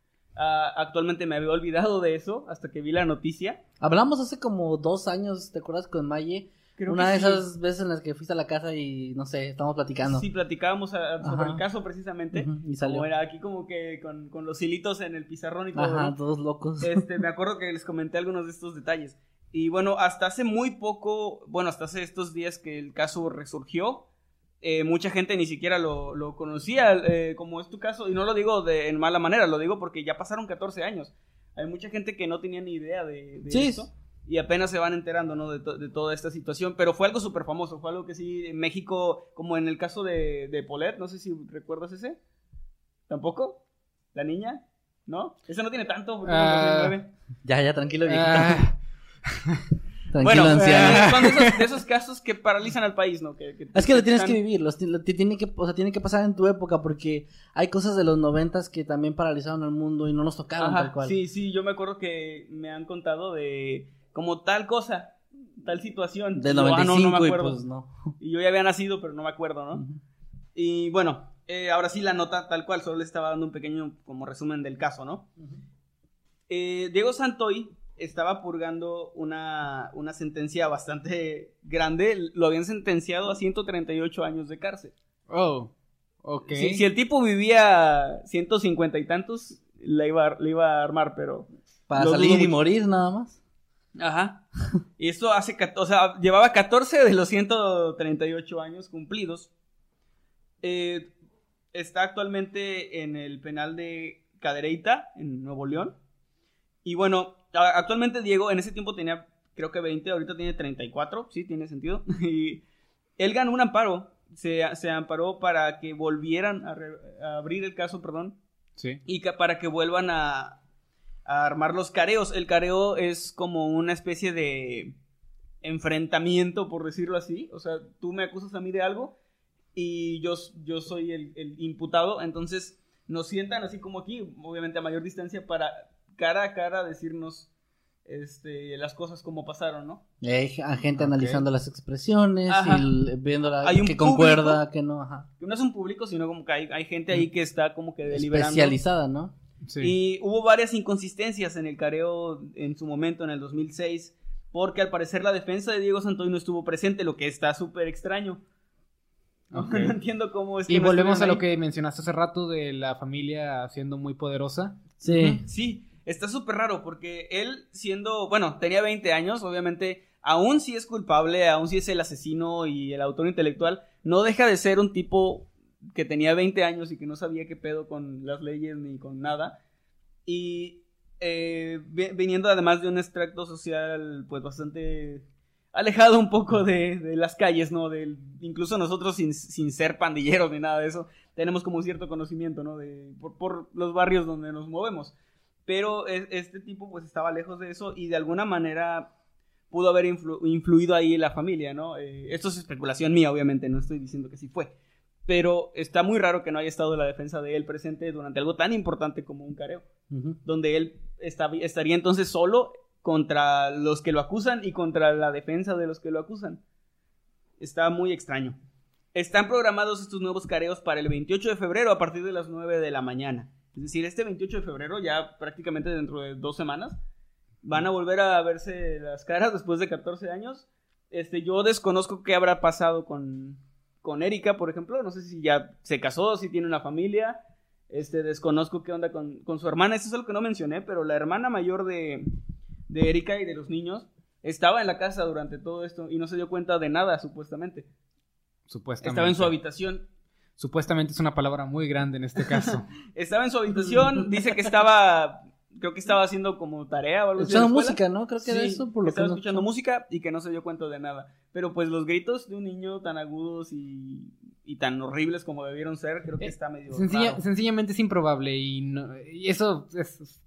Ah, actualmente me había olvidado de eso hasta que vi la noticia. Hablamos hace como dos años, ¿te acuerdas con Maye? Creo Una de sí. esas veces en las que fuiste a la casa y no sé, estamos platicando. Sí, platicábamos ah, sobre Ajá. el caso precisamente. Ujú, y salió. Como era aquí como que con, con los hilitos en el pizarrón y todo. Ajá, ¿no? todos locos. Este, me acuerdo que les comenté algunos de estos detalles. Y bueno, hasta hace muy poco, bueno, hasta hace estos días que el caso resurgió, eh, mucha gente ni siquiera lo, lo conocía, eh, como es tu caso, y no lo digo de, en mala manera, lo digo porque ya pasaron 14 años. Hay mucha gente que no tenía ni idea de, de Sí. esto. Y apenas se van enterando, ¿no? De, to- de toda esta situación. Pero fue algo súper famoso. Fue algo que sí, en México, como en el caso de, de Paulette, no sé si recuerdas ese. ¿Tampoco? ¿La niña? ¿No? Ese no tiene tanto, porque. 2009. Ya, ya, tranquilo, viejito. Tranquilo, Bueno, anciano. eh, son de esos, de esos casos que paralizan al país, ¿no? Que, Es que lo tienes están- que vivir, los, lo- tiene que, o sea, tiene que pasar en tu época porque hay cosas de los noventas que también paralizaron al mundo y no nos tocaron Ajá, tal cual. Sí, sí, yo me acuerdo que me han contado de como tal cosa, tal situación. Del Y yo, ah, 95 no, no me y acuerdo. pues no. Y yo ya había nacido, pero no me acuerdo, ¿no? Y bueno, eh, ahora sí la nota tal cual, solo le estaba dando un pequeño como resumen del caso, ¿no? Eh, Diego Santoy estaba purgando una, una sentencia bastante grande, lo habían sentenciado a 138 años de cárcel. oh, ok. Si, si el tipo vivía 150 y tantos, la iba, le iba a armar, pero... Para salir y morir nada más. Ajá. Y esto hace, o sea, llevaba 14 de los 138 años cumplidos. Eh, está actualmente en el penal de Cadereyta, en Nuevo León. Y bueno, actualmente Diego en ese tiempo tenía, creo que 20, ahorita tiene 34, sí, tiene sentido. Y él ganó un amparo, se, se amparó para que volvieran a, re- a abrir el caso, perdón, Sí. y que para que vuelvan a, a armar los careos. El careo es como una especie de enfrentamiento, por decirlo así. O sea, tú me acusas a mí de algo y yo, yo soy el, el imputado. Entonces nos sientan así como aquí, obviamente a mayor distancia, para cara a cara decirnos este, las cosas como pasaron, ¿no? Y hay gente analizando las expresiones Ajá. y viendo la, Hay un que concuerda, público. que no, ajá. Que no es un público, sino como que hay, hay gente ahí que está como que deliberando. Especializada, ¿no? Sí. Y hubo varias inconsistencias en el careo en su momento, en el 2006, porque al parecer la defensa de Diego Santoy no estuvo presente, lo que está súper extraño. No, entiendo cómo es que Y no volvemos a lo que mencionaste hace rato de la familia siendo muy poderosa. Sí. Sí, está súper raro porque él siendo, bueno, tenía 20 años, obviamente, aún si es culpable, aún si es el asesino y el autor intelectual, no deja de ser un tipo que tenía 20 años y que no sabía qué pedo con las leyes ni con nada. Y eh, vi- viniendo además de un extracto social pues bastante alejado un poco de, de las calles, ¿no? Del, incluso nosotros sin, sin ser pandilleros ni nada de eso, tenemos como un cierto conocimiento, ¿no? De, por los barrios donde nos movemos. Pero es- este tipo pues estaba lejos de eso y de alguna manera pudo haber influ- influido ahí la familia, ¿no? Eh, esto es especulación mía, obviamente, no estoy diciendo que sí fue. Pero está muy raro que no haya estado la defensa de él presente durante algo tan importante como un careo donde él está- estaría entonces solo contra los que lo acusan y contra la defensa de los que lo acusan. Está muy extraño. Están programados estos nuevos careos para el 28 de febrero a partir de las 9 de la mañana. Es decir, este 28 de febrero, ya prácticamente dentro de dos semanas, van a volver a verse las caras después de 14 años. Este, yo desconozco qué habrá pasado con, con Erika, por ejemplo. No sé si ya se casó, si tiene una familia. Este, desconozco qué onda con, con su hermana. Eso es algo que no mencioné, pero la hermana mayor de, de Erika y de los niños estaba en la casa durante todo esto y no se dio cuenta de nada, supuestamente. Supuestamente. Estaba en su habitación. Supuestamente es una palabra muy grande en este caso. Estaba en su habitación, dice que estaba, creo que estaba haciendo como tarea o algo así. Escuchando música, ¿no? Creo que Sí, era eso, por que lo que estaba no- escuchando música y que no se dio cuenta de nada. Pero pues los gritos de un niño tan agudos y, y tan horribles como debieron ser, creo que Eh, está medio Sencilla- raro. sencillamente es improbable y, no- y eso es...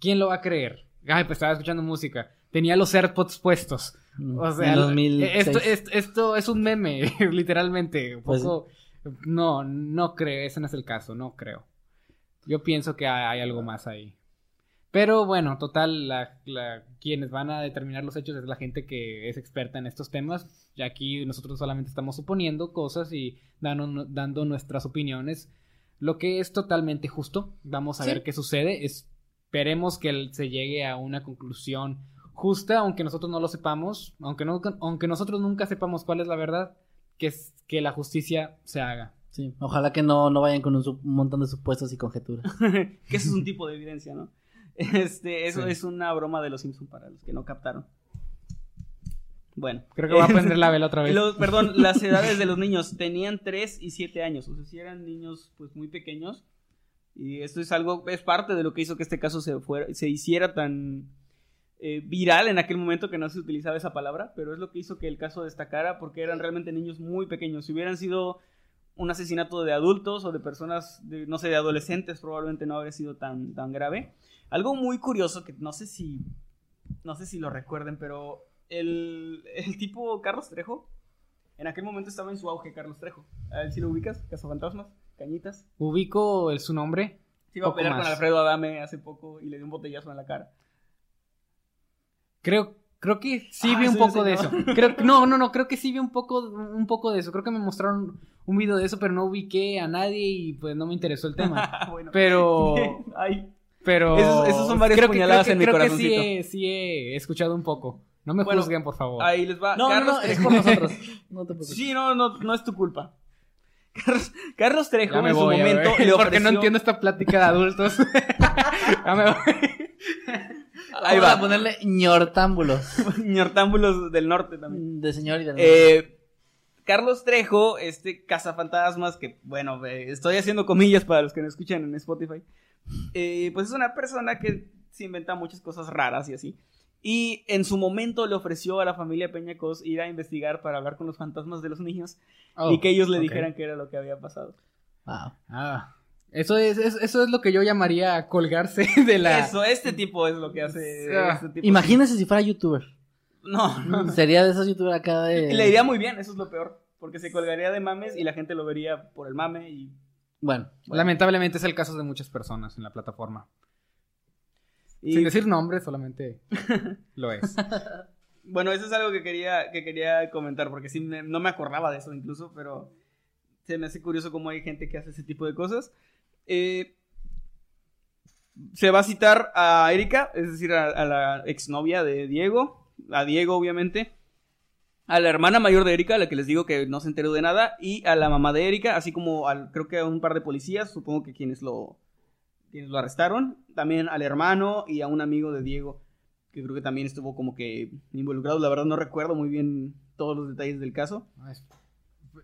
¿Quién lo va a creer? Ay, pues estaba escuchando música. Tenía los AirPods puestos. O sea, en 2006. esto, esto, esto es un meme, literalmente. Un Pues poco- no, no creo, ese no es el caso, no creo. Yo pienso que hay, hay algo más ahí. Pero bueno, total, la, la- quienes van a determinar los hechos es la gente que es experta en estos temas. Y aquí nosotros solamente estamos suponiendo cosas y dando, dando nuestras opiniones. Lo que es totalmente justo. Vamos a Sí. ver qué sucede. Esperemos que se llegue a una conclusión justa, aunque nosotros no lo sepamos, aunque, no, aunque nosotros nunca sepamos cuál es la verdad, que es que la justicia se haga. Sí, ojalá que no, no vayan con un, montón de supuestos y conjeturas. que eso es un tipo de evidencia, ¿no? Este, eso Sí. es una broma de los Simpson para los que no captaron. Bueno. Creo que voy a prender la vela otra vez. Los- perdón, las edades de los niños tenían 3 y 7 años, o sea, si eran niños pues muy pequeños. Y esto es algo, es parte de lo que hizo que este caso se, fuera, se hiciera tan eh, viral en aquel momento que no se utilizaba esa palabra, pero es lo que hizo que el caso destacara porque eran realmente niños muy pequeños. Si hubieran sido un asesinato de adultos o de personas, de, no sé, de adolescentes, probablemente no habría sido tan, tan grave. Algo muy curioso que no sé si, no sé si lo recuerden, pero el, el tipo Carlos Trejo, en aquel momento estaba en su auge Carlos Trejo. A él sí lo ubicas, Cazafantasmas, Cañitas. Ubico el, su nombre. Se iba a pelear con. Alfredo Adame hace poco y le dio un botellazo en la cara. Creo, creo que sí Ah, vi un sí, poco sí, de ¿no? eso. Creo, no, no, no, creo que sí vi un poco, un poco de eso. Creo que me mostraron un video de eso, pero no ubiqué a nadie y pues no me interesó el tema. bueno. Pero, Ay, pero. Esos- esos son varias creo que- puñaladas creo que- en mi creo que corazoncito. sí he, sí he escuchado un poco. No me Bueno, juzguen, por favor. ahí les va. No, Carlos no, es por nosotros. No te preocupes. Sí, no, no, no es tu culpa. Carlos, Carlos Trejo me en su voy, momento porque no entiendo esta plática de adultos. ya me voy. Ahí Vamos va. a ponerle ñortámbulos. Ñortámbulos del norte también. De señor y de Eh, Carlos Trejo, este cazafantasmas, que bueno, eh, estoy haciendo comillas para los que no escuchan en Spotify. eh, pues es una persona que se inventa muchas cosas raras y así. Y en su momento le ofreció a la familia Peñacos ir a investigar para hablar con los fantasmas de los niños Oh, y que ellos le dijeran qué era lo que había pasado. Wow. Ah, eso es, es- eso es lo que yo llamaría colgarse de la. Eso, este tipo es lo que hace. Ah, este tipo. Imagínese si fuera youtuber. No, no. Sería de esos youtubers acá de. Y le iría muy bien, eso es lo peor. Porque se colgaría de mames y la gente lo vería por el mame y Bueno, Lamentablemente es el caso de muchas personas en la plataforma. y Sin decir nombres, solamente lo es. Bueno, eso es algo que quería, que quería comentar, porque sí, me- no me acordaba de eso incluso, pero se me hace curioso cómo hay gente que hace ese tipo de cosas. Eh, se va a citar a Erika, es decir, a, la exnovia de Diego, a Diego obviamente, a la hermana mayor de Erika, a la que les digo que no se enteró de nada, y a la mamá de Erika, así como al, creo que a un par de policías, supongo que quienes lo, quienes lo arrestaron, también al hermano y a un amigo de Diego que creo que también estuvo como que involucrado. La verdad no recuerdo muy bien todos los detalles del caso.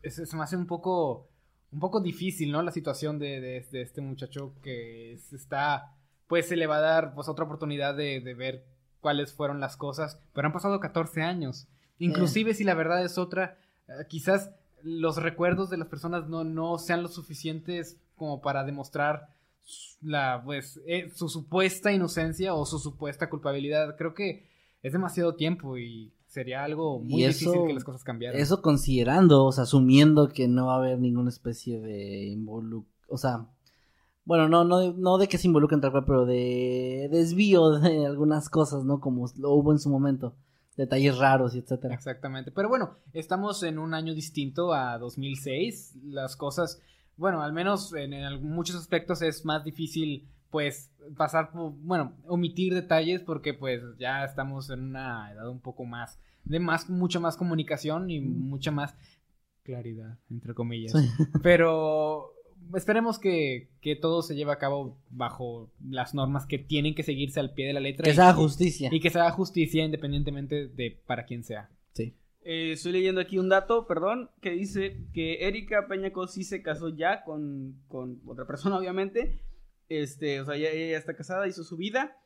Es- se me hace un poco, un poco difícil, ¿no? La situación de, de- de este muchacho que está, pues se le va a dar pues otra oportunidad de, de ver cuáles fueron las cosas, pero han pasado 14 años. Inclusive si la verdad es otra, eh, quizás los recuerdos de las personas no, no sean lo suficientes como para demostrar la, pues, eh, su supuesta inocencia o su supuesta culpabilidad. Creo que es demasiado tiempo y sería algo muy Y difícil eso- que las cosas cambiaran. Eso considerando, o sea, asumiendo que no va a haber ninguna especie de involu... O sea, bueno, no, no, no de que se involucren tal cual, pero de desvío de algunas cosas, ¿no? Como lo hubo en su momento. Detalles raros y etcétera. Exactamente. Pero bueno, estamos en un año distinto a 2006. Las cosas, bueno, al menos en, en muchos aspectos es más difícil, pues, pasar por, bueno, omitir detalles porque pues ya estamos en una edad un poco más, de más, mucha más comunicación y mucha más claridad, entre comillas. Sí. Pero esperemos que, que todo se lleve a cabo bajo las normas que tienen que seguirse al pie de la letra. Que y se haga justicia. y que se haga justicia independientemente de para quien sea. Sí. Eh, estoy leyendo aquí un dato, perdón, que dice que Erika Peñaco sí se casó ya con, con otra persona, obviamente. Este, o sea, ella ya está casada, hizo su vida.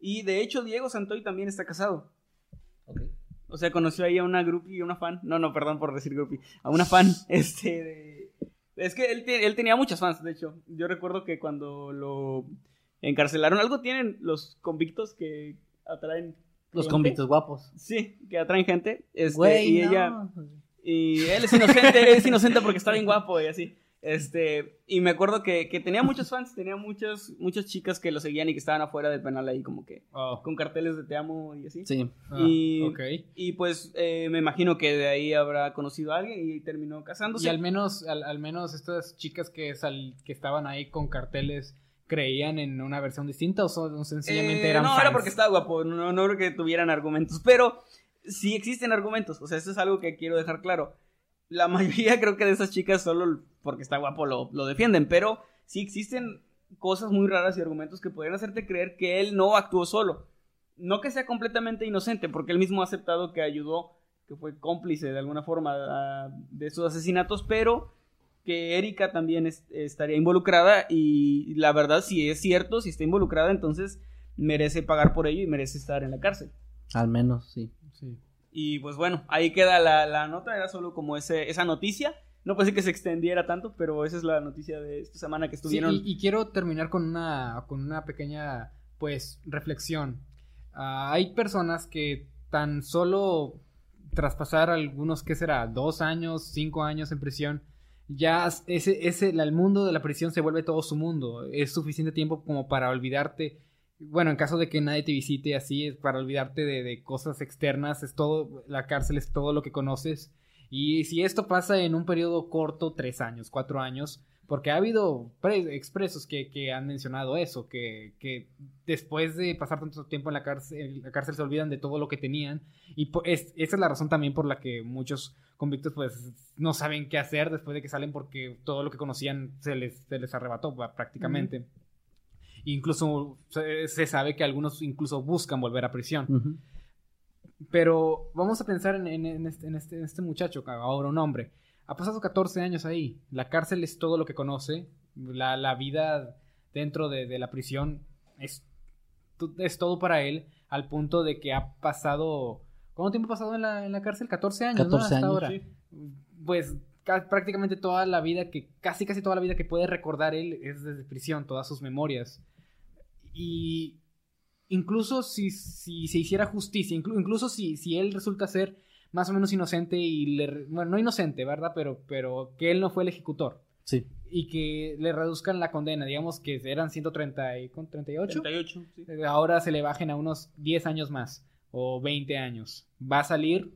Y de hecho, Diego Santoy también está casado. O sea, conoció ahí a una groupie, a una fan. No, no, perdón por decir groupie. A una fan, este, de... Es que él, te- él tenía muchas fans, de hecho. Yo recuerdo que cuando lo encarcelaron, algo tienen los convictos que atraen... Los gente. convictos guapos. Sí, que atraen gente. Este, Güey, y no. ella... Y él es inocente, es inocente porque está bien guapo y así. Este, y me acuerdo que, que tenía muchos fans, tenía muchas, muchas chicas que lo seguían y que estaban afuera del penal ahí como que Oh. con carteles de te amo y así. Sí. Ah, y, y pues eh, me imagino que de ahí habrá conocido a alguien y terminó casándose. Y al menos, al, al menos estas chicas que, sal- que estaban ahí con carteles creían en una versión distinta o solo sencillamente Eh, eran no, fans? era porque estaba guapo, no, no creo que tuvieran argumentos, pero sí existen argumentos, o sea, eso es algo que quiero dejar claro. La mayoría creo que de esas chicas solo porque está guapo lo, lo defienden, pero sí existen cosas muy raras y argumentos que podrían hacerte creer que él no actuó solo. No que sea completamente inocente, porque él mismo ha aceptado que ayudó, que fue cómplice de alguna forma a- de esos asesinatos, pero que Erika también es- estaría involucrada y la verdad si es cierto, si está involucrada, entonces merece pagar por ello y merece estar en la cárcel. Al menos, sí. Sí. Y pues bueno, ahí queda la, la nota, era solo como ese, esa noticia. No pensé que se extendiera tanto, pero esa es la noticia de esta semana que Sí, estuvieron. y, y quiero terminar con una, con una pequeña, pues, reflexión. Ah, hay personas que tan solo tras pasar algunos, ¿qué será? Dos años, cinco años en prisión, ya ese, ese, el mundo de la prisión se vuelve todo su mundo. Es suficiente tiempo como para olvidarte. Bueno, en caso de que nadie te visite así, para olvidarte de, de cosas externas, es todo, la cárcel es todo lo que conoces. Y si esto pasa en un periodo corto, tres años, cuatro años, porque ha habido pre- expresos que, que han mencionado eso, que, que después de pasar tanto tiempo en la cárcel, la cárcel se olvidan de todo lo que tenían. Y es- esa es la razón también por la que muchos convictos pues no saben qué hacer después de que salen porque todo lo que conocían se les, se les arrebató prácticamente. Incluso se, se sabe que algunos incluso buscan volver a prisión. Pero vamos a pensar en, en- en este, en este- en este muchacho, ahora un hombre. Ha pasado 14 años ahí. La cárcel es todo lo que conoce. La, la vida dentro de, de la prisión es, todo para él. Al punto de que ha pasado. ¿Cuánto tiempo ha pasado en la, en la cárcel? 14 años, ¿no? 14 Hasta años, ahora. sí. Pues ca- prácticamente toda la vida que. Casi casi toda la vida que puede recordar él es desde prisión, todas sus memorias. Y incluso si, si se hiciera justicia, inclu- incluso si, si él resulta ser más o menos inocente y le... Bueno, no inocente, ¿verdad? Pero, pero que él no fue el ejecutor. Sí. Y que le reduzcan la condena, digamos que eran 130 y, ¿con 38? 38, sí. Ahora se le bajen a unos 10 años más o 20 años. Va a salir,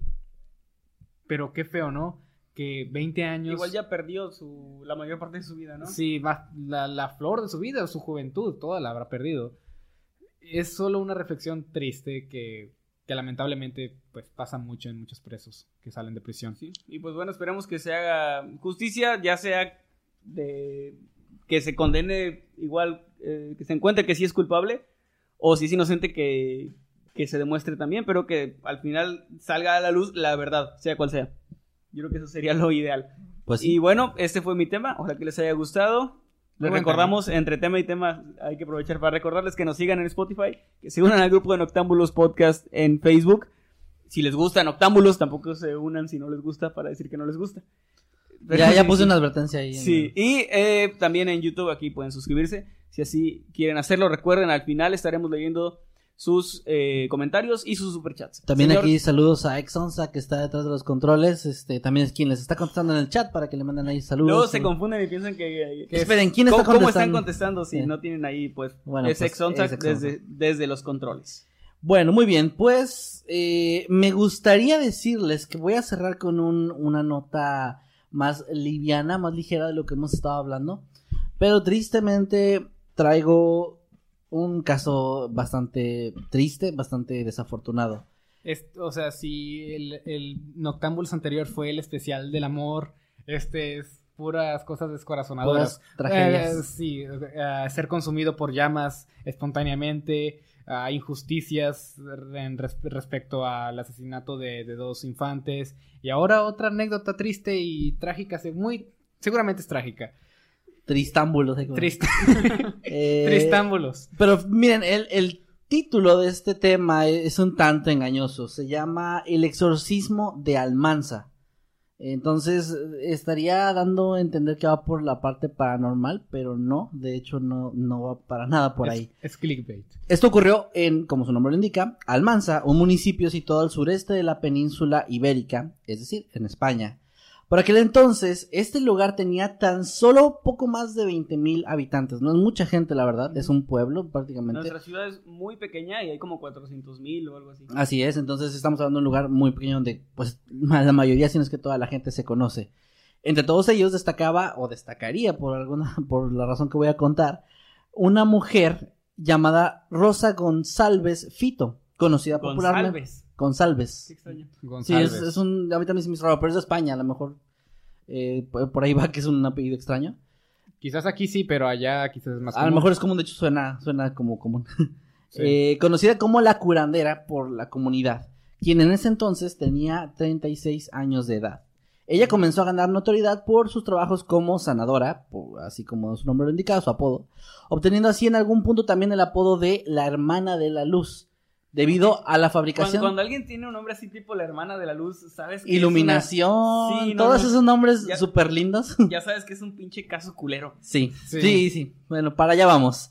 pero qué feo, ¿no? Que 20 años... Igual ya perdió su, la mayor parte de su vida, ¿no? Sí, va, la, la flor de su vida, su juventud, toda la habrá perdido. Es solo una reflexión triste que, que lamentablemente pues pasa mucho en muchos presos que salen de prisión. Sí, Y pues bueno, esperemos que se haga justicia, ya sea de que se condene igual, eh, que se encuentre que sí es culpable, o si es inocente que, que se demuestre también, pero que al final salga a la luz la verdad, sea cual sea. Yo creo que eso sería lo ideal. Pues Y bueno, este fue mi tema, ojalá que les haya gustado. Les recordamos, entre tema y tema, hay que aprovechar para recordarles que nos sigan en Spotify, que se unan al grupo de Noctámbulos Podcast en Facebook. Si les gusta Noctámbulos, tampoco se unan si no les gusta para decir que no les gusta. Pero Ya, ya puse una advertencia ahí. Sí, y eh, también en YouTube aquí pueden suscribirse. Si así quieren hacerlo, recuerden, al final estaremos leyendo sus eh, comentarios y sus superchats. También Señor, aquí saludos a Exonsa que está detrás de los controles. Este, también es quien les está contestando en el chat para que le manden ahí saludos. Luego se confunden y piensan que... que- Esperen, ¿quién ¿Cómo, está cómo están contestando? contestando si Sí. no tienen ahí, pues, Bueno, es pues, Exonsa es Exonsa. desde, desde los controles? Bueno, muy bien, pues eh, me gustaría decirles que voy a cerrar con un- una nota más liviana, más ligera de lo que hemos estado hablando, pero tristemente traigo un caso bastante triste, bastante desafortunado. Es- o sea, si el, el Noctámbulos anterior fue el especial del amor, este es puras cosas descorazonadoras. Puras tragedias. Eh, sí, eh, ser consumido por llamas espontáneamente, injusticias en res- respecto al asesinato de, de dos infantes. Y ahora otra anécdota triste y trágica, se- muy seguramente es trágica. Tristámbulos. ¿eh? Eh, tristámbulos. Pero miren, el, el título de este tema es un tanto engañoso. Se llama El exorcismo de Almanza. Entonces estaría dando a entender que va por la parte paranormal, pero no, de hecho no, no va para nada por Es- ahí. Es, clickbait. Esto ocurrió en, como su nombre lo indica, Almanza, un municipio situado al sureste de la península ibérica, es decir, en España. Por aquel entonces, este lugar tenía tan solo poco más de 20.000 habitantes. No es mucha gente, la verdad, es un pueblo prácticamente. Nuestra ciudad es muy pequeña y hay como 400 mil o algo así. Así es, entonces estamos hablando de un lugar muy pequeño donde, pues, la mayoría, si no es que toda la gente se conoce. Entre todos ellos destacaba, o destacaría por alguna, por la razón que voy a contar, una mujer llamada Rosa González Fito, conocida popularmente. González. González. Qué extraño. Sí, González. es, es un, a mí también se me hizo raro, pero es de España, a lo mejor. eh, por ahí va que es un apellido extraño. Quizás aquí sí, pero allá quizás es más A lo común. mejor es común, de hecho suena, suena como común. Sí. Eh, conocida como la curandera por la comunidad, quien en ese entonces tenía 36 años de edad. Ella comenzó a ganar notoriedad por sus trabajos como sanadora, por- así como su nombre lo indica, su apodo, obteniendo así en algún punto también el apodo de la hermana de la luz, debido a la fabricación, cuando alguien tiene un nombre así tipo la hermana de la luz, ¿sabes? que es iluminación, Sí, no, todos no. esos nombres súper lindos. ya sabes que es un pinche caso culero. Sí, Sí. sí, sí, Bueno, para allá vamos.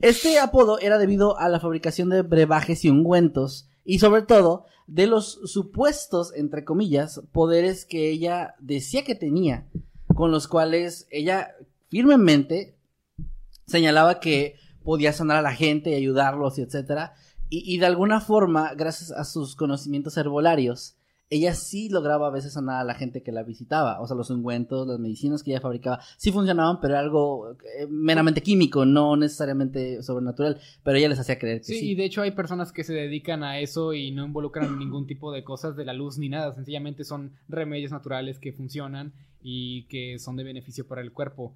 Este apodo era debido a la fabricación de brebajes y ungüentos y sobre todo de los supuestos, entre comillas, poderes que ella decía que tenía, con los cuales ella firmemente señalaba que podía sanar a la gente y ayudarlos y etcétera. Y, y de alguna forma, gracias a sus conocimientos herbolarios, ella sí lograba a veces sanar a la gente que la visitaba. O sea, los ungüentos, las medicinas que ella fabricaba, sí funcionaban, pero era algo eh, meramente químico, no necesariamente sobrenatural. Pero ella les hacía creer que Sí, sí. y de hecho hay personas que se dedican a eso y no involucran ningún tipo de cosas de la luz ni nada, sencillamente son remedios naturales que funcionan y que son de beneficio para el cuerpo.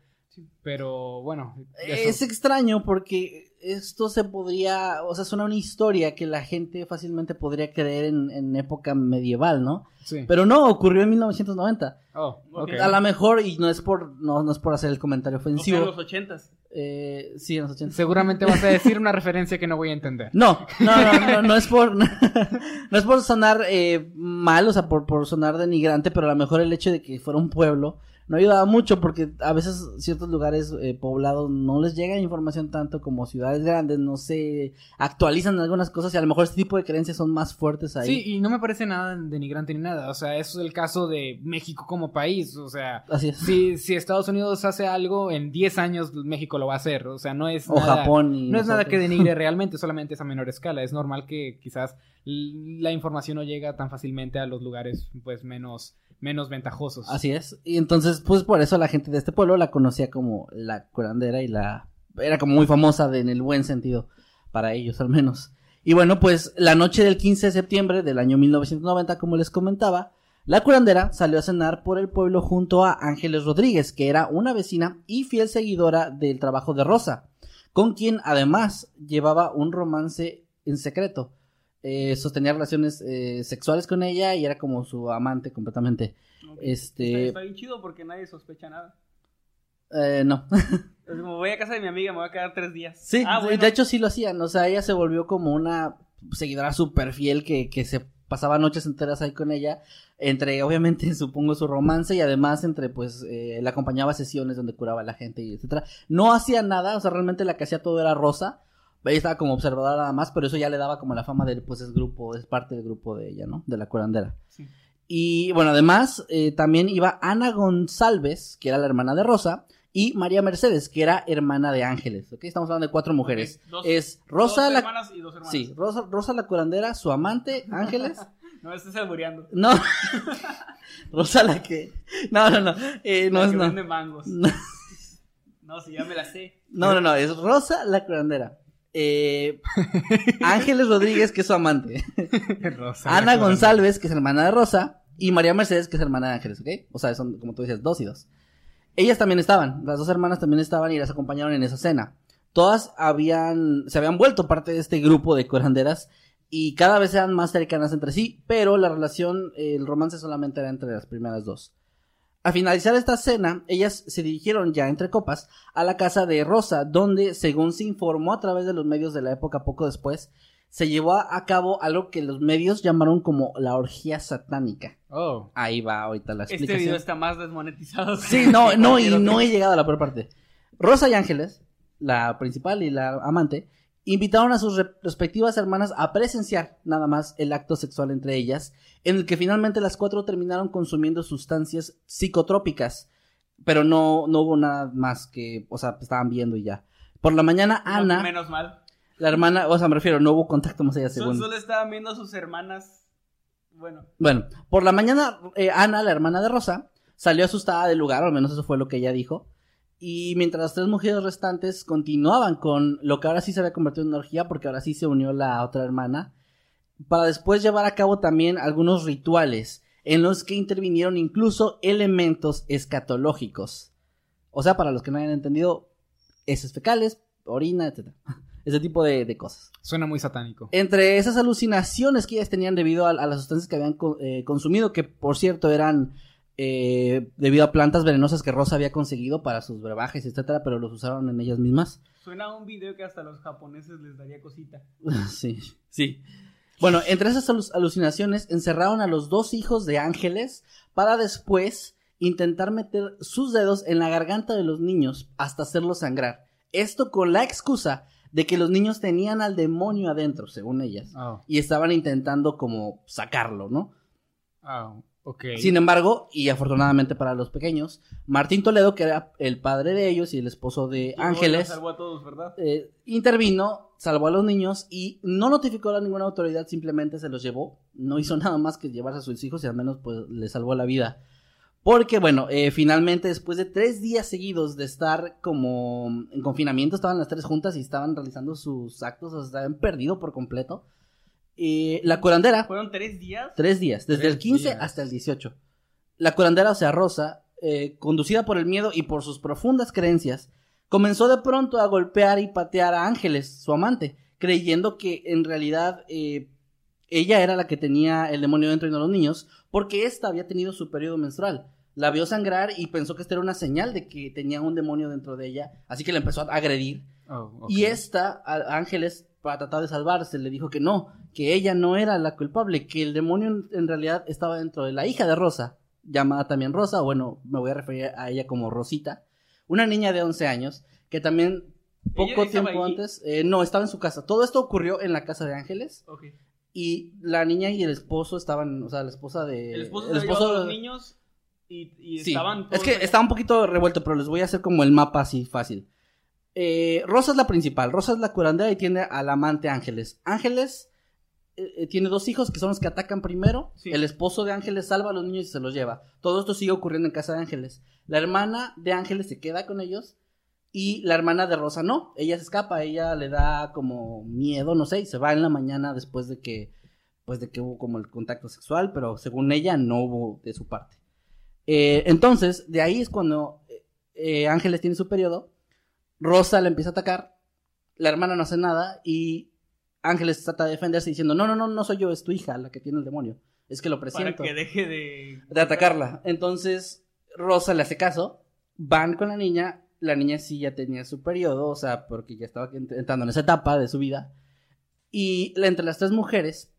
Pero bueno, eso- Es extraño porque esto se podría, o sea, suena una historia que la gente fácilmente podría creer en, en época medieval, ¿no? sí. Pero no, ocurrió en 1990. Oh, ok. A lo mejor, y no es por, no, no es por hacer el comentario O sea, ofensivo. en los ochentas. eh, sí, en los 80. Seguramente vas a decir una referencia que no voy a entender. No, no, no, no, no es por, no es por sonar eh, mal, o sea, por, por sonar denigrante, pero a lo mejor el hecho de que fuera un pueblo no ayudaba mucho porque a veces ciertos lugares eh, poblados no les llega información tanto como ciudades grandes, no se actualizan algunas cosas y a lo mejor este tipo de creencias son más fuertes ahí. Sí, y no me parece nada denigrante ni nada. O sea, eso es el caso de México como país. O sea, Así es. si, si Estados Unidos hace algo, en 10 años México lo va a hacer. O sea, no es O nada, Japón y No es nada que denigre realmente, solamente es a menor escala. Es normal que quizás la información no llega tan fácilmente a los lugares pues menos, menos ventajosos. Así es. Y entonces, pues por eso la gente de este pueblo la conocía como la curandera y la... Era como muy famosa en el buen sentido, para ellos al menos. Y bueno, pues la noche del 15 de septiembre del año 1990, como les comentaba, la curandera salió a cenar por el pueblo junto a Ángeles Rodríguez, que era una vecina y fiel seguidora del trabajo de Rosa, con quien además llevaba un romance en secreto. Eh, sostenía relaciones eh, sexuales con ella y era como su amante completamente. Este- Está, está bien chido porque nadie sospecha nada. Eh, no. Es como voy a casa de mi amiga, me voy a quedar tres días. Sí, Ah, de- bueno. de hecho sí lo hacían. O sea, ella se volvió como una seguidora súper fiel que, que se pasaba noches enteras ahí con ella. Entre, obviamente, supongo, su romance y además entre, pues, eh, la acompañaba a sesiones donde curaba a la gente y etcétera. No hacía nada, o sea, realmente la que hacía todo era Rosa. Ella estaba como observadora nada más, pero eso ya le daba como la fama de, pues, es grupo, es parte del grupo de ella, ¿no? De la curandera. Sí. Y bueno, además eh, también iba Ana González, que era la hermana de Rosa, y María Mercedes, que era hermana de Ángeles. ¿ok? Estamos hablando de cuatro mujeres. Dos- es Rosa dos la... hermanas y dos hermanos. Sí, Rosa, Rosa la curandera, su amante, Ángeles. No me estés albureando. No. Rosa la que... No, no, no. eh, no La es que no. vende mangos. No, No, si ya me la sé. no, no, no, es Rosa la curandera. Eh, Ángeles Rodríguez, que es su amante. Rosa, Ana González, que es hermana de Rosa, y María Mercedes, que es hermana de Ángeles, ¿ok? O sea, son, como tú dices, dos y dos. Ellas también estaban, las dos hermanas también estaban y las acompañaron en esa cena. Todas habían, se habían vuelto parte de este grupo de curanderas y cada vez eran más cercanas entre sí, pero la relación, el romance solamente era entre las primeras dos. Al finalizar esta cena, ellas se dirigieron ya entre copas a la casa de Rosa, donde, según se informó a través de los medios de la época poco después, se llevó a cabo algo que los medios llamaron como la orgía satánica. Oh. Ahí va ahorita la Este explicación. video está más desmonetizado. Sí, no, no, y no he llegado a la peor parte. Rosa y Ángeles, la principal y la amante, invitaron a sus re- respectivas hermanas a presenciar nada más el acto sexual entre ellas, en el que finalmente las cuatro terminaron consumiendo sustancias psicotrópicas, pero no, no hubo nada más que, o sea, estaban viendo y ya. Por la mañana, No, Ana, menos mal. la hermana, o sea, me refiero, no hubo contacto más allá, según. Solo estaban viendo a sus hermanas. Bueno, Bueno, por la mañana, eh, Ana, la hermana de Rosa, salió asustada del lugar, o al menos eso fue lo que ella dijo. Y mientras las tres mujeres restantes continuaban con lo que ahora sí se había convertido en una orgía, porque ahora sí se unió la otra hermana, para después llevar a cabo también algunos rituales en los que intervinieron incluso elementos escatológicos. O sea, para los que no hayan entendido, heces fecales, orina, etc. Ese tipo de- de cosas. Suena muy satánico. Entre esas alucinaciones que ellas tenían debido a, a las sustancias que habían eh, consumido, que por cierto eran eh, debido a plantas venenosas que Rosa había conseguido para sus brebajes, etcétera, pero los usaron en ellas mismas. suena a un video que hasta a los japoneses les daría cosita. sí, sí. Bueno, entre esas alu- alucinaciones encerraron a los dos hijos de Ángeles para después intentar meter sus dedos en la garganta de los niños hasta hacerlos sangrar. Esto con la excusa de que los niños tenían al demonio adentro, según ellas. Oh. y estaban intentando como sacarlo, ¿no? Oh, ok. Sin embargo, y afortunadamente para los pequeños, Martín Toledo, que era el padre de ellos y el esposo de Ángeles, salvó a todos, ¿verdad? eh, intervino, salvó a los niños y no notificó a ninguna autoridad, simplemente se los llevó. No hizo nada más que llevarse a sus hijos y al menos pues le salvó la vida. Porque bueno, eh, finalmente después de tres días seguidos de estar como en confinamiento, estaban las tres juntas y estaban realizando sus actos, o sea, estaban perdido por completo. Eh, la curandera Fueron tres días. Tres días, desde Tres el 15 días. hasta el 18. La curandera, o sea, Rosa, eh, conducida por el miedo y por sus profundas creencias, comenzó de pronto a golpear y patear a Ángeles, su amante, creyendo que en realidad eh, ella era la que tenía el demonio dentro y no los niños, porque ésta había tenido su periodo menstrual. La vio sangrar y pensó que esta era una señal de que tenía un demonio dentro de ella, así que la empezó a agredir. Oh. Y esta, a- Ángeles, para tratar de salvarse, le dijo que no, que ella no era la culpable, que el demonio en, realidad estaba dentro de la hija de Rosa, llamada también Rosa, bueno, me voy a referir a ella como Rosita, una niña de 11 años, que también poco estaba tiempo antes, eh, no, estaba en su casa. Todo esto ocurrió en la casa de Ángeles, y la niña y el esposo estaban, o sea, la esposa de... El esposo a los niños y, y Sí, estaban es que allá. está un poquito revuelto, pero les voy a hacer como el mapa así fácil. Eh, Rosa es la principal, Rosa es la curandera y tiene al amante Ángeles. Ángeles eh, eh, tiene dos hijos que son los que atacan primero. Sí. El esposo de Ángeles salva a los niños y se los lleva. Todo esto sigue ocurriendo en casa de Ángeles. La hermana de Ángeles se queda con ellos y la hermana de Rosa no. Ella se escapa, ella le da como miedo, no sé, y se va en la mañana después de que, pues de que hubo como el contacto sexual, pero según ella no hubo de su parte. Eh, entonces, de ahí es cuando Ángeles tiene su periodo, Rosa le empieza a atacar, la hermana no hace nada y Ángeles trata de defenderse diciendo, no, no, no, no soy yo, es tu hija la que tiene el demonio, es que lo para presiento. que deje de De atacarla. Entonces, Rosa le hace caso van con la niña, la niña sí ya tenía su periodo, o sea, porque ya estaba ent- entrando en esa etapa de su vida. Y la- entre las tres mujeres,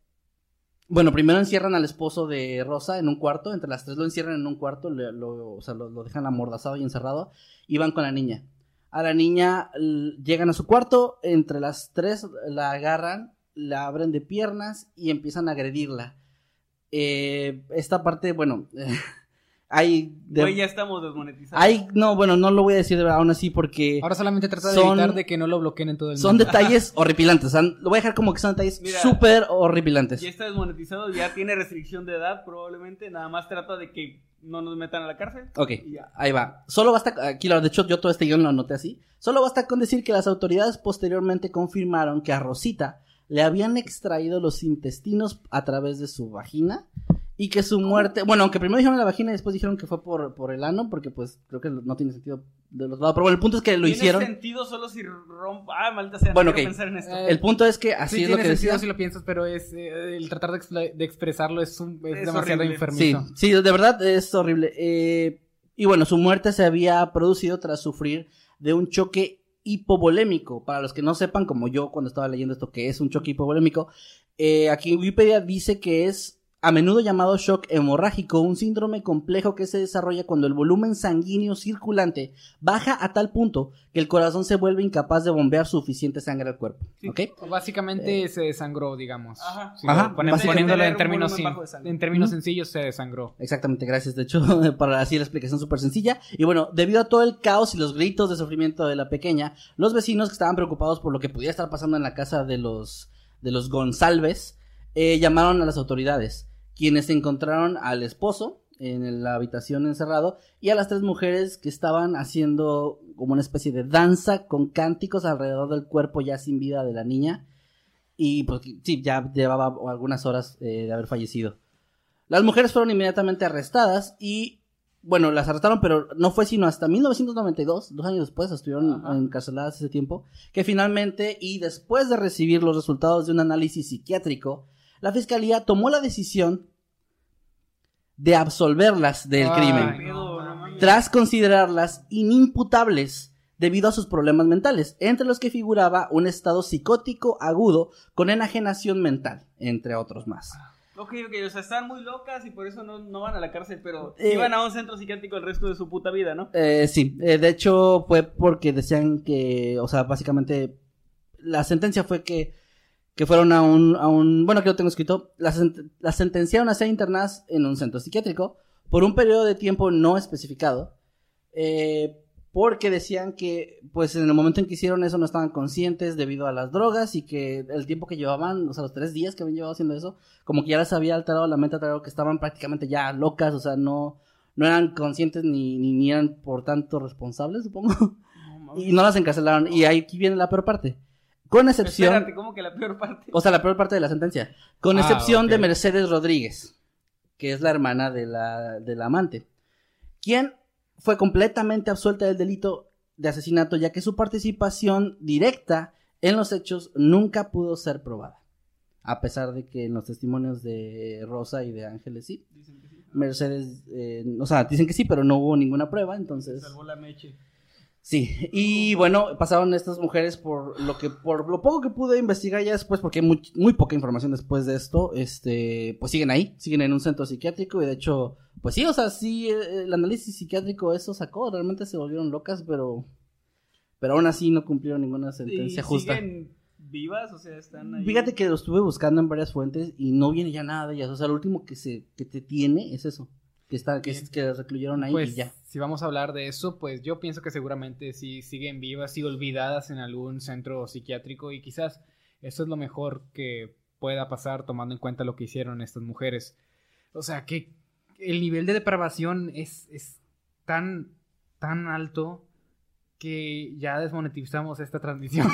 bueno, primero encierran al esposo de Rosa en un cuarto, entre las tres lo encierran en un cuarto, lo, o sea, lo, lo dejan amordazado y encerrado, y van con la niña. A la niña llegan a su cuarto, entre las tres la agarran, la abren de piernas y empiezan a agredirla. Eh, esta parte, bueno, hay... de- Güey, ya estamos desmonetizados. hay, no, bueno, no lo voy a decir aún así porque Ahora solamente trata de Son- evitar de que no lo bloqueen en todo el son mundo. detalles horripilantes. o sea, lo voy a dejar como que son detalles súper horripilantes. Ya está desmonetizado, ya tiene restricción de edad probablemente. Nada más trata de que no nos metan a la cárcel. Ok, ahí va. Solo basta, aquí de hecho yo todo este guion lo anoté así. Solo basta con decir que las autoridades posteriormente confirmaron que a Rosita le habían extraído los intestinos a través de su vagina y que su muerte, bueno, aunque primero dijeron la vagina y después dijeron que fue por, por el ano, porque pues creo que no tiene sentido de los lados, pero bueno, el punto es que lo Tiene hicieron. sentido solo si rompa. Ah, maldita sea, no Bueno, quiero ok. pensar en esto. Eh, El punto es que así sí, es lo tiene que sentido decía. si lo piensas, pero es eh, el tratar de, expresarlo es, un- es Es demasiado horrible. Sí, enfermizo. sí, de verdad es horrible. Eh, y bueno, su muerte se había producido tras sufrir de un choque hipovolémico. Para los que no sepan, como yo cuando estaba leyendo esto, que es un choque hipovolémico, eh, aquí Wikipedia dice que es a menudo llamado shock hemorrágico, un síndrome complejo que se desarrolla cuando el volumen sanguíneo circulante baja a tal punto que el corazón se vuelve incapaz de bombear suficiente sangre al cuerpo. Sí. ¿Ok? Básicamente se desangró, digamos. Ajá. Si Ajá, ponen- poniéndolo en términos, en términos sencillos, se desangró. Exactamente, gracias. De hecho, para así la explicación súper sencilla. Y bueno, debido a todo el caos y los gritos de sufrimiento de la pequeña, los vecinos que estaban preocupados por lo que pudiera estar pasando en la casa de los, de los González, eh, llamaron a las autoridades, quienes encontraron al esposo en la habitación encerrado y a las tres mujeres que estaban haciendo como una especie de danza con cánticos alrededor del cuerpo ya sin vida de la niña. Y pues sí, ya llevaba algunas horas eh, de haber fallecido. Las mujeres fueron inmediatamente arrestadas y, bueno, las arrestaron, pero no fue sino hasta 1992, dos años después, estuvieron Ajá. encarceladas ese tiempo, que finalmente, y después de recibir los resultados de un análisis psiquiátrico, la fiscalía tomó la decisión de absolverlas del Ay, crimen, no tras considerarlas inimputables debido a sus problemas mentales, entre los que figuraba un estado psicótico agudo con enajenación mental, entre otros más. Ok, ok, o sea, están muy locas y por eso no, no van a la cárcel, pero Eh. iban a un centro psiquiátrico el resto de su puta vida, ¿no? Eh, sí, eh, de hecho fue porque decían que, o sea, básicamente la sentencia fue que, que fueron a un, a un, bueno, que lo tengo escrito, las, sent- las sentenciaron a ser internadas en un centro psiquiátrico por un periodo de tiempo no especificado, eh, porque decían que, pues en el momento en que hicieron eso no estaban conscientes debido a las drogas y que el tiempo que llevaban, o sea, los tres días que habían llevado haciendo eso, como que ya les había alterado la mente, alterado que estaban prácticamente ya locas, o sea, no, no eran conscientes ni, ni, ni eran por tanto responsables, supongo. No, y no las encarcelaron. Y ahí aquí viene la peor parte. Con excepción. Espérate, ¿cómo que la peor parte? O sea, la peor parte de la sentencia. Con Ah, excepción de Mercedes Rodríguez, que es la hermana de la, de la amante, quien fue completamente absuelta del delito de asesinato, ya que su participación directa en los hechos nunca pudo ser probada. A pesar de que en los testimonios de Rosa y de Ángeles sí. Dicen que sí. Mercedes, eh, o sea, dicen que sí, pero no hubo ninguna prueba, entonces... Salvó la meche. Sí, y bueno, pasaron estas mujeres por lo que, por lo poco que pude investigar ya después, porque hay muy, muy poca información después de esto, este, pues siguen ahí, siguen en un centro psiquiátrico y de hecho, pues sí, o sea, sí, eh, el análisis psiquiátrico eso sacó, realmente se volvieron locas, pero, pero aún así no cumplieron ninguna ¿Y sentencia justa. siguen vivas? O sea, están ahí. Fíjate que lo estuve buscando en varias fuentes y no viene ya nada de ellas, o sea, lo último que se, que te tiene es eso, que está, que, que recluyeron ahí Pues y ya. si vamos a hablar de eso, pues yo pienso que seguramente sí siguen vivas y olvidadas en algún centro psiquiátrico y quizás eso es lo mejor que pueda pasar tomando en cuenta lo que hicieron estas mujeres. O sea, que el nivel de depravación es, es tan, tan alto que ya desmonetizamos esta transmisión.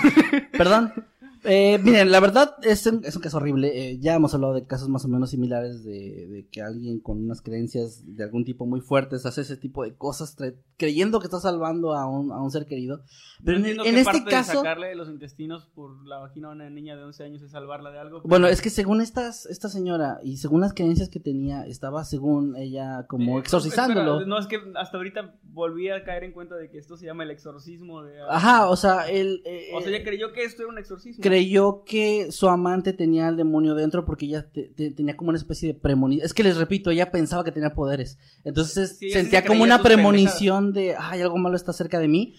Perdón, Eh, miren, la verdad es un, es un caso horrible. Eh, ya hemos hablado de casos más o menos similares de, de que alguien con unas creencias de algún tipo muy fuertes hace ese tipo de cosas creyendo que está salvando a un, a un ser querido. Pero en, entiendo en este parte de caso, sacarle los intestinos por la vagina a una niña de 11 años es salvarla de algo. bueno, es que según estas, esta señora y según las creencias que tenía, estaba según ella como Eh, exorcizándolo. espera, no, es que hasta ahorita volví a caer en cuenta de que esto se llama el exorcismo de... Ajá, o sea, él... eh, O sea, ella creyó que esto era un exorcismo. Creyó que su amante tenía al demonio dentro porque ella te- te- tenía como una especie de premonición. Es que les repito, ella pensaba que tenía poderes. Entonces Sí, sí sentía se como una premonición de, ay, algo malo está cerca de mí.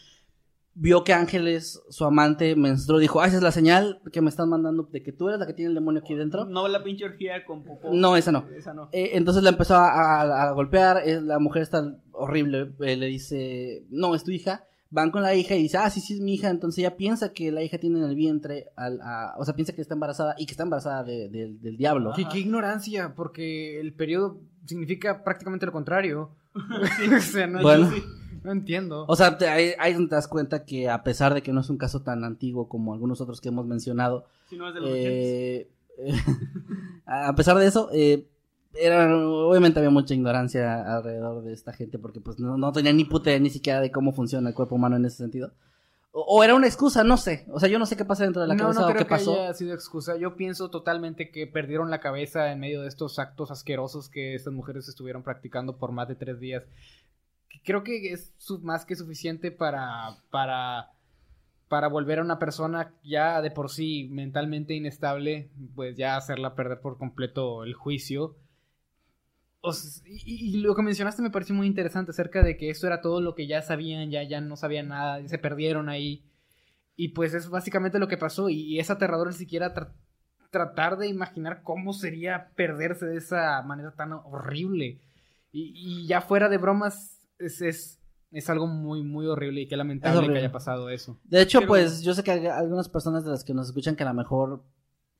Vio que Ángeles, su amante, menstruó. Dijo, ah, esa es la señal que me están mandando de que tú eres la que tiene el demonio aquí dentro. No la pinche orgía con popó. No, esa no. Esa no. Eh, entonces la empezó a, a- a golpear. la mujer está horrible. eh, le dice, no, es tu hija. Van con la hija y dice, ah, sí, sí, es mi hija. Entonces ella piensa que la hija tiene en el vientre, al, a- o sea, piensa que está embarazada y que está embarazada de- de- del diablo. Qué, qué ignorancia, porque el periodo significa prácticamente lo contrario. o sea, no, Bueno. no entiendo. O sea, te- ahí, ahí te das cuenta que a pesar de que no es un caso tan antiguo como algunos otros que hemos mencionado, Si no es de los 80s. eh, a pesar de eso, eh, era, obviamente había mucha ignorancia alrededor de esta gente porque pues no, no tenía ni puta ni siquiera de cómo funciona el cuerpo humano en ese sentido. O, o era una excusa, no sé. O sea, yo no sé qué pasa dentro de la no, cabeza no o creo qué que pasó. haya sido excusa. Yo pienso totalmente que perdieron la cabeza en medio de estos actos asquerosos que estas mujeres estuvieron practicando por más de tres días. Creo que es más que suficiente para, para, para volver a una persona ya de por sí mentalmente inestable, pues ya hacerla perder por completo el juicio. O y, y lo que mencionaste me pareció muy interesante acerca de que esto era todo lo que ya sabían, ya, ya no sabían nada, ya se perdieron ahí. Y pues es básicamente lo que pasó y, y es aterrador ni siquiera tra- tratar de imaginar cómo sería perderse de esa manera tan horrible. Y, y ya fuera de bromas, es, es, es algo muy, muy horrible y qué lamentable que haya pasado eso. De hecho, Pero- pues yo sé que hay algunas personas de las que nos escuchan que a lo mejor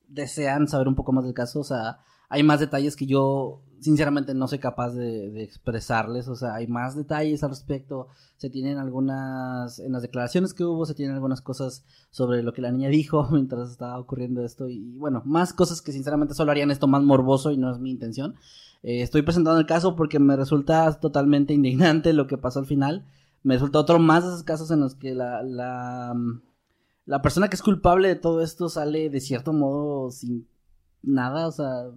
desean saber un poco más del caso, o sea, hay más detalles que yo sinceramente no soy capaz de, expresarles, o sea, hay más detalles al respecto, se tienen algunas, en las declaraciones que hubo, se tienen algunas cosas sobre lo que la niña dijo mientras estaba ocurriendo esto y bueno, más cosas que sinceramente solo harían esto más morboso y no es mi intención. Eh, estoy presentando el caso porque me resulta totalmente indignante lo que pasó al final. Me resulta otro más de esos casos en los que la, la, la persona que es culpable de todo esto sale de cierto modo sin nada, o sea,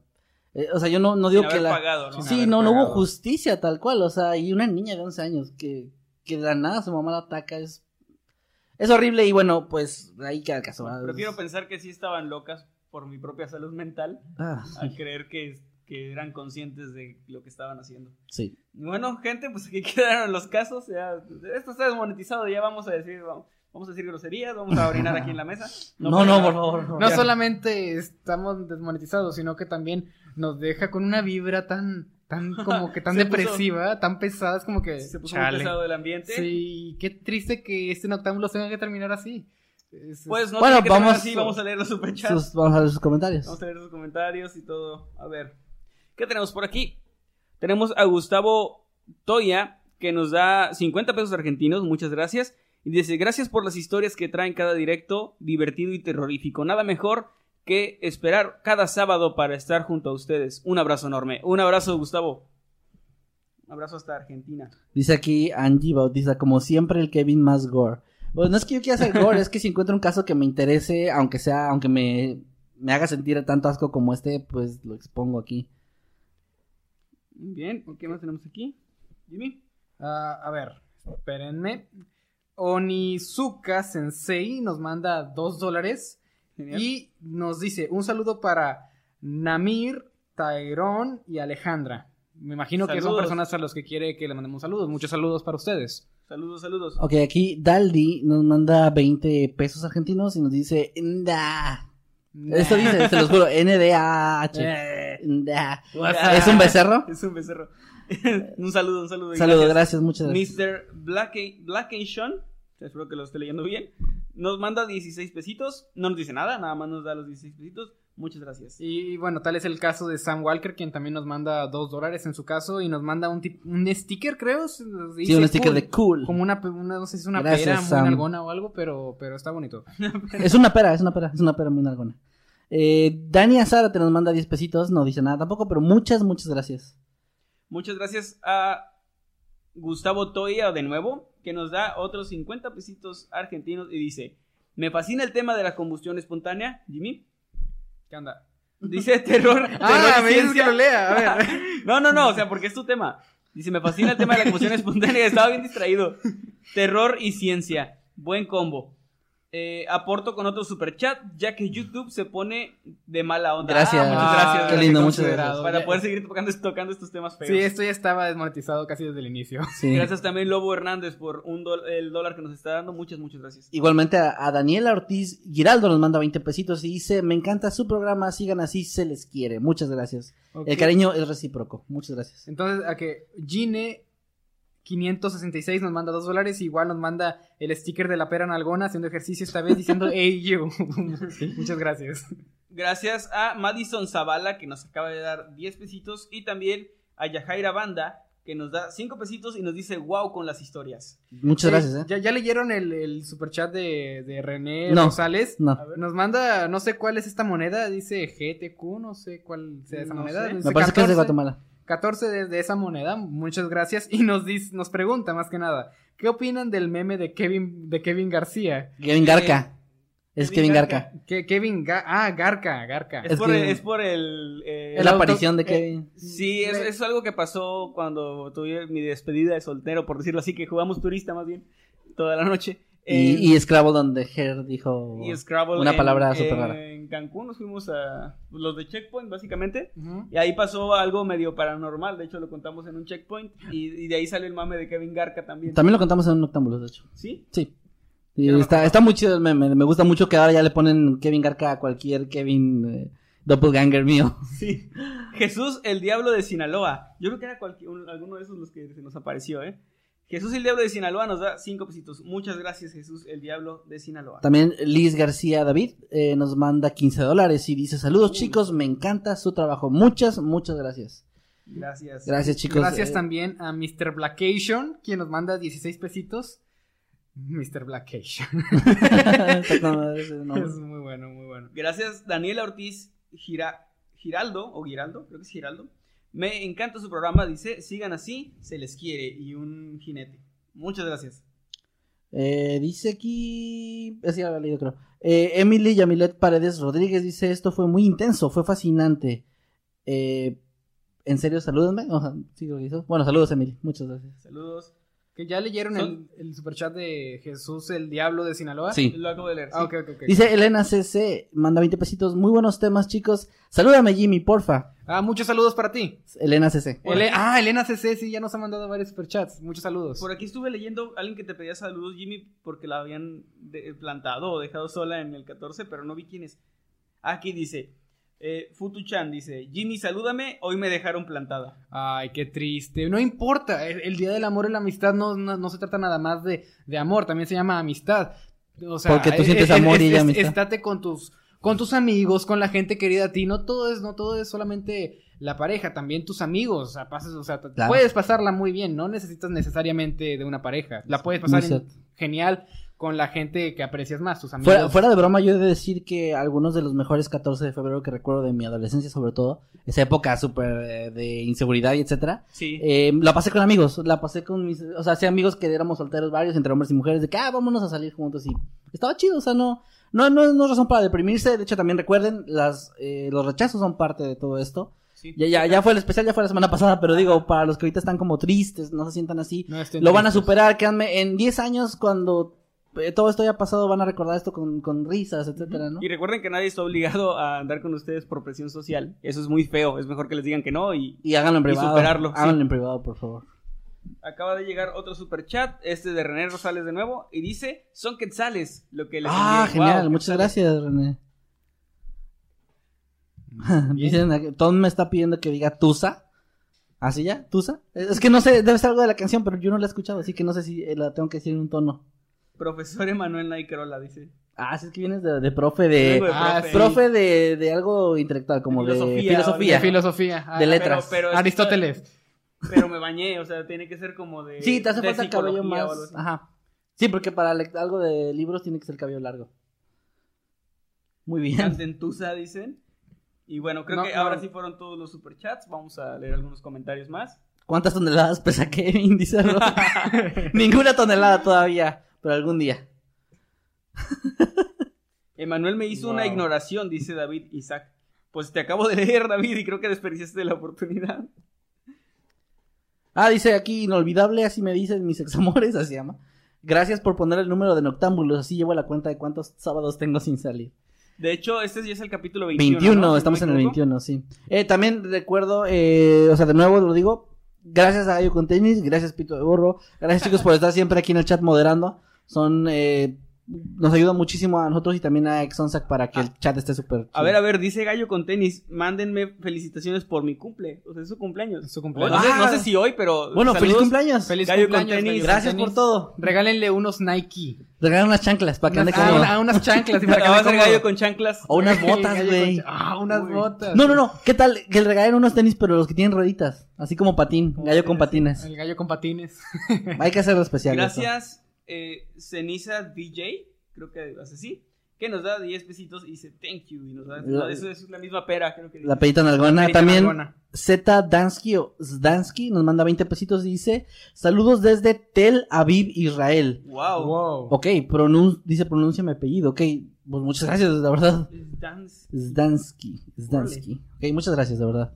eh, o sea, yo no, no digo Sin que haber la... pagado, ¿no? Sí, haber no, no hubo justicia tal cual, o sea, y una niña de 11 años que, que de la nada su mamá la ataca es... Es horrible y bueno, pues ahí queda el caso. ¿verdad? Prefiero pensar que sí estaban locas por mi propia salud mental Ah, a creer que, que eran conscientes de lo que estaban haciendo. sí. Y Bueno, gente, pues aquí quedaron los casos. Ya, esto está desmonetizado, ya vamos a decir, vamos, vamos a decir groserías, vamos a orinar aquí en la mesa. No, no, nada. por favor. No Ya. solamente estamos desmonetizados, sino que también nos deja con una vibra tan, tan como que tan puso- depresiva, tan pesada, es como que Se puso chale. muy pesado el ambiente. Sí, qué triste que este noctámbulo tenga que terminar así. Es- Pues no Bueno, tiene que terminar vamos- así, vamos a leer los superchats. Sus- vamos a ver sus comentarios. Vamos a leer sus comentarios y todo. A ver, ¿qué tenemos por aquí? Tenemos a Gustavo Toya, que nos da 50 pesos argentinos, muchas gracias. Y dice, gracias por las historias que traen cada directo, divertido y terrorífico. Nada mejor que esperar cada sábado para estar junto a ustedes. Un abrazo enorme. Un abrazo, Gustavo. Un abrazo hasta Argentina. Dice aquí Angie Bautista, como siempre el Kevin más gore. Bueno, no es que yo quiera hacer gore, es que si encuentro un caso que me interese, aunque sea, aunque me, me haga sentir tanto asco como este, pues lo expongo aquí. Bien, ¿qué más tenemos aquí? Jimmy. Ah, a ver, espérenme. Onizuka Sensei nos manda dos dólares Genial. y nos dice un saludo para Namir, Tyrone y Alejandra. Me imagino que son personas a los que quiere que le mandemos saludos. Muchos saludos para ustedes. Saludos, saludos. Ok, aquí Daldi nos manda 20 pesos argentinos y nos dice, Nda. Esto dice, se los juro, N-D-A-H. Eh, Nda. Ah, ¿Es un becerro? Es un becerro. un saludo, un saludo. Saludos, gracias, muchas gracias. Mr. Black Blackation, espero que lo esté leyendo bien, nos manda 16 pesitos, no nos dice nada, nada más nos da los 16 pesitos. Muchas gracias. Y bueno, tal es el caso de Sam Walker, quien también nos manda dos dólares en su caso y nos manda un, tip- un sticker, creo. Sí, un sticker de cool. Como una, una- no sé si es una Gracias, pera muy nalgona o algo, pero, pero está bonito. Es una pera, es una pera, es una pera muy largona. Eh, Dani Azara te nos manda 10 pesitos, no dice nada tampoco, pero muchas, muchas gracias. Muchas gracias a Gustavo Toya de nuevo, que nos da otros 50 pesitos argentinos y dice, me fascina el tema de la combustión espontánea, Jimmy. ¿Qué onda? Dice terror. Ah, terror y me dices que ciencia. lo lea, a ver. No, no, no, o sea, porque es tu tema. Dice, me fascina el tema de la combustión espontánea, estaba bien distraído. Terror y ciencia, buen combo. Eh, aporto con otro super chat, ya que YouTube se pone de mala onda. Gracias. Ah, muchas gracias. Qué lindo, muchas gracias. Para poder seguir tocando, tocando estos temas feos. Sí, esto ya estaba desmonetizado casi desde el inicio. Sí. Gracias también Lobo Hernández por un el dólar que nos está dando. Muchas, muchas gracias. Igualmente a, a Daniela Ortiz Giraldo nos manda 20 pesitos y dice, me encanta su programa, sigan así, se les quiere. Muchas gracias. El cariño es recíproco. Muchas gracias. Entonces, a que Gine 566 nos manda dos dólares, igual nos manda el sticker de la pera nalgona haciendo ejercicio esta vez diciendo hey you. Muchas gracias. Gracias a Madison Zavala que nos acaba de dar 10 pesitos. Y también a Yajaira Banda que nos da 5 pesitos y nos dice wow con las historias. Muchas gracias, ¿eh? ¿Ya, ya leyeron el, el superchat de, de René No. Rosales? No. A ver. Nos manda, no sé cuál es esta moneda, dice GTQ, no sé cuál sea esa No moneda. sé. Me parece que es de 14. Guatemala. 14 de, de esa moneda, muchas gracias. Y nos dice, nos pregunta más que nada, ¿qué opinan del meme de Kevin, de Kevin García? Kevin Garca. Es Kevin Garca. Que, Kevin, Ga- ah, Garca, Garca. Es, Es por, que- el, es por el... eh, la auto- aparición de eh, Kevin. Sí, es, es algo que pasó cuando tuve mi despedida de soltero, por decirlo así, que jugamos turista más bien toda la noche. Y, En- y Scrabble donde Her dijo y Scrabble una en- palabra súper rara. En Cancún nos fuimos a los de Checkpoint, básicamente. Y ahí pasó algo medio paranormal, de hecho lo contamos en un checkpoint. Y, y de ahí sale el mame de Kevin Garca también. También lo contamos en un Octámbulos, de hecho. ¿Sí? Sí. Y está, está muy chido el meme. Me gusta mucho que ahora ya le ponen Kevin Garca a cualquier Kevin eh, doppelganger mío. Sí. Jesús, el diablo de Sinaloa. Yo creo que era cualquier, un- alguno de esos los que se nos apareció, ¿eh? Jesús, el diablo de Sinaloa, nos da cinco pesitos. Muchas gracias, Jesús, el diablo de Sinaloa. También Liz García David eh, nos manda 15 dólares y dice: Saludos chicos, me encanta su trabajo. Muchas, muchas gracias. Gracias. Gracias chicos. Gracias Eh, también a Mr. Blackation, quien nos manda 16 pesitos. Mr. Blackation. es muy bueno, muy bueno. Gracias, Daniela Ortiz Gira- Giraldo, o Giraldo, creo que es Giraldo. Me encanta su programa, dice, sigan así, se les quiere. Y un jinete. Muchas gracias. Eh, dice aquí. Es ya he leído, creo. Eh, Emily Yamilet Paredes Rodríguez dice: Esto fue muy intenso, fue fascinante. Eh, ¿En serio, salúdenme? Sí, lo hizo. Bueno, saludos, Emily. Muchas gracias. Saludos. Que ya leyeron el, el superchat de Jesús, el diablo de Sinaloa. Sí. Lo acabo de leer. Ah, sí. ok, ok, ok. Dice Elena CC, manda 20 pesitos. Muy buenos temas, chicos. Salúdame, Jimmy, porfa. Ah, muchos saludos para ti. Elena CC. Ele- ah, Elena CC, sí, ya nos ha mandado varios superchats. Muchos saludos. Por aquí estuve leyendo a alguien que te pedía saludos, Jimmy, porque la habían plantado o dejado sola en el 14, pero no vi quién es. Aquí dice, eh, Futu-chan dice, Jimmy, salúdame, hoy me dejaron plantada. Ay, qué triste. No importa. El, el Día del Amor y la Amistad no, no, no se trata nada más de, de amor, también se llama amistad. O sea, Porque tú eh, sientes eh, amor y es- ella es- amistad. Estate con tus, con tus amigos, con la gente querida a ti. No todo es, no todo es solamente la pareja, también tus amigos. O sea, pasas, o sea, Claro. puedes pasarla muy bien. No necesitas necesariamente de una pareja. La puedes pasar en- genial con la gente que aprecias más, tus amigos. Fuera, fuera de broma, yo he de decir que algunos de los mejores 14 de febrero que recuerdo de mi adolescencia, sobre todo, esa época súper eh, de inseguridad y etcétera, Sí. eh, la pasé con amigos, la pasé con mis, o sea, hacía amigos que éramos solteros varios, entre hombres y mujeres, de que, ah, vámonos a salir juntos y estaba chido, o sea, no, no, no, no es razón para deprimirse, de hecho también recuerden, las, eh, los rechazos son parte de todo esto. sí. Ya, ya, ya fue el especial, ya fue la semana pasada, pero digo, para los que ahorita están como tristes, no se sientan así, No lo van a superar, créanme, en 10 años cuando todo esto haya pasado van a recordar esto con, con risas, etcétera, ¿no? Y recuerden que nadie está obligado a andar con ustedes por presión social. Eso es muy feo. Es mejor que les digan que no. Y Y háganlo en Y privado. superarlo, sí. Háganlo en privado, por favor. acaba de llegar otro super chat. Este de René Rosales de nuevo. Y dice: Son quetzales. Lo que les Ah, envié. genial. Wow, Muchas quetzales. gracias, René. Dicen, Tom me está pidiendo que diga Tusa. ¿Así ya? ¿Tusa? Es es que no sé, debe ser algo de la canción, pero yo no la he escuchado, así que no sé si eh, la tengo que decir en un tono. Profesor Emanuel Naikerola dice. Ah, sí, es que vienes de, de profe de. Ah, profe. Profe de, de algo intelectual, como de Filosofía, filosofía. De filosofía. ah, De letras. Pero- pero- Aristóteles. Pero me bañé, o sea, tiene que ser como de. Sí, te hace falta el cabello más. Ajá. Sí, porque para algo de libros tiene que ser cabello largo. Muy bien. Cantentusa, dicen. Y bueno, creo No, que no. ahora sí fueron todos los superchats. Vamos a leer algunos comentarios más. ¿Cuántas toneladas pesa Kevin? Dice. Ninguna tonelada todavía, pero algún día. Emanuel me hizo una ignoración, dice David Isaac. Pues te acabo de leer, David, y creo que desperdiciaste la oportunidad. Ah, dice aquí, inolvidable, así me dicen mis examores, así se llama. Gracias por poner el número de noctámbulos, así llevo la cuenta de cuántos sábados tengo sin salir. De hecho, este ya es el capítulo 21. 21, ¿no? Si no estamos en el equivoco. 21, sí. Eh, también recuerdo, eh, o sea, de nuevo lo digo, gracias a Gallo con Tenis, gracias Pito de Burro, gracias chicos por estar siempre aquí en el chat moderando. Son, eh, nos ayuda muchísimo a nosotros y también a Exonsac para que el chat esté súper. A ver, a ver, dice Gallo con tenis, mándenme felicitaciones por mi cumple. O sea, es su cumpleaños. Es su cumpleaños. no, sé, no Ah. sé si hoy, pero. Bueno, feliz cumpleaños. Feliz Gallo con cumpleaños. tenis. Con Gracias tenis. por todo. Regálenle unos Nike. Regalan unas chanclas para que ande ah, una- unas chanclas. y para que ande cómodo. gallo con chanclas. O unas botas, güey. Ah, unas Uy. botas. No, no, no. ¿Qué tal que le regalen unos tenis, pero los que tienen rueditas? Así como patín, gallo con patines. El gallo con patines. Hay que hacerlo especial. Gracias, eh, Ceniza DJ, creo que hace así, que nos da 10 pesitos y dice thank you. Y nos da, La- eso es la misma pera, creo que dice. La pedita nalgona. Perita También nalgona. Z Dansky o Zdansky nos manda 20 pesitos y dice: Saludos desde Tel Aviv, Israel. Wow. Wow. Ok, pronun dice pronuncia mi apellido. Ok, pues muchas gracias, la verdad. Dance. Zdansky. Zdansky. Ok, muchas gracias, de verdad.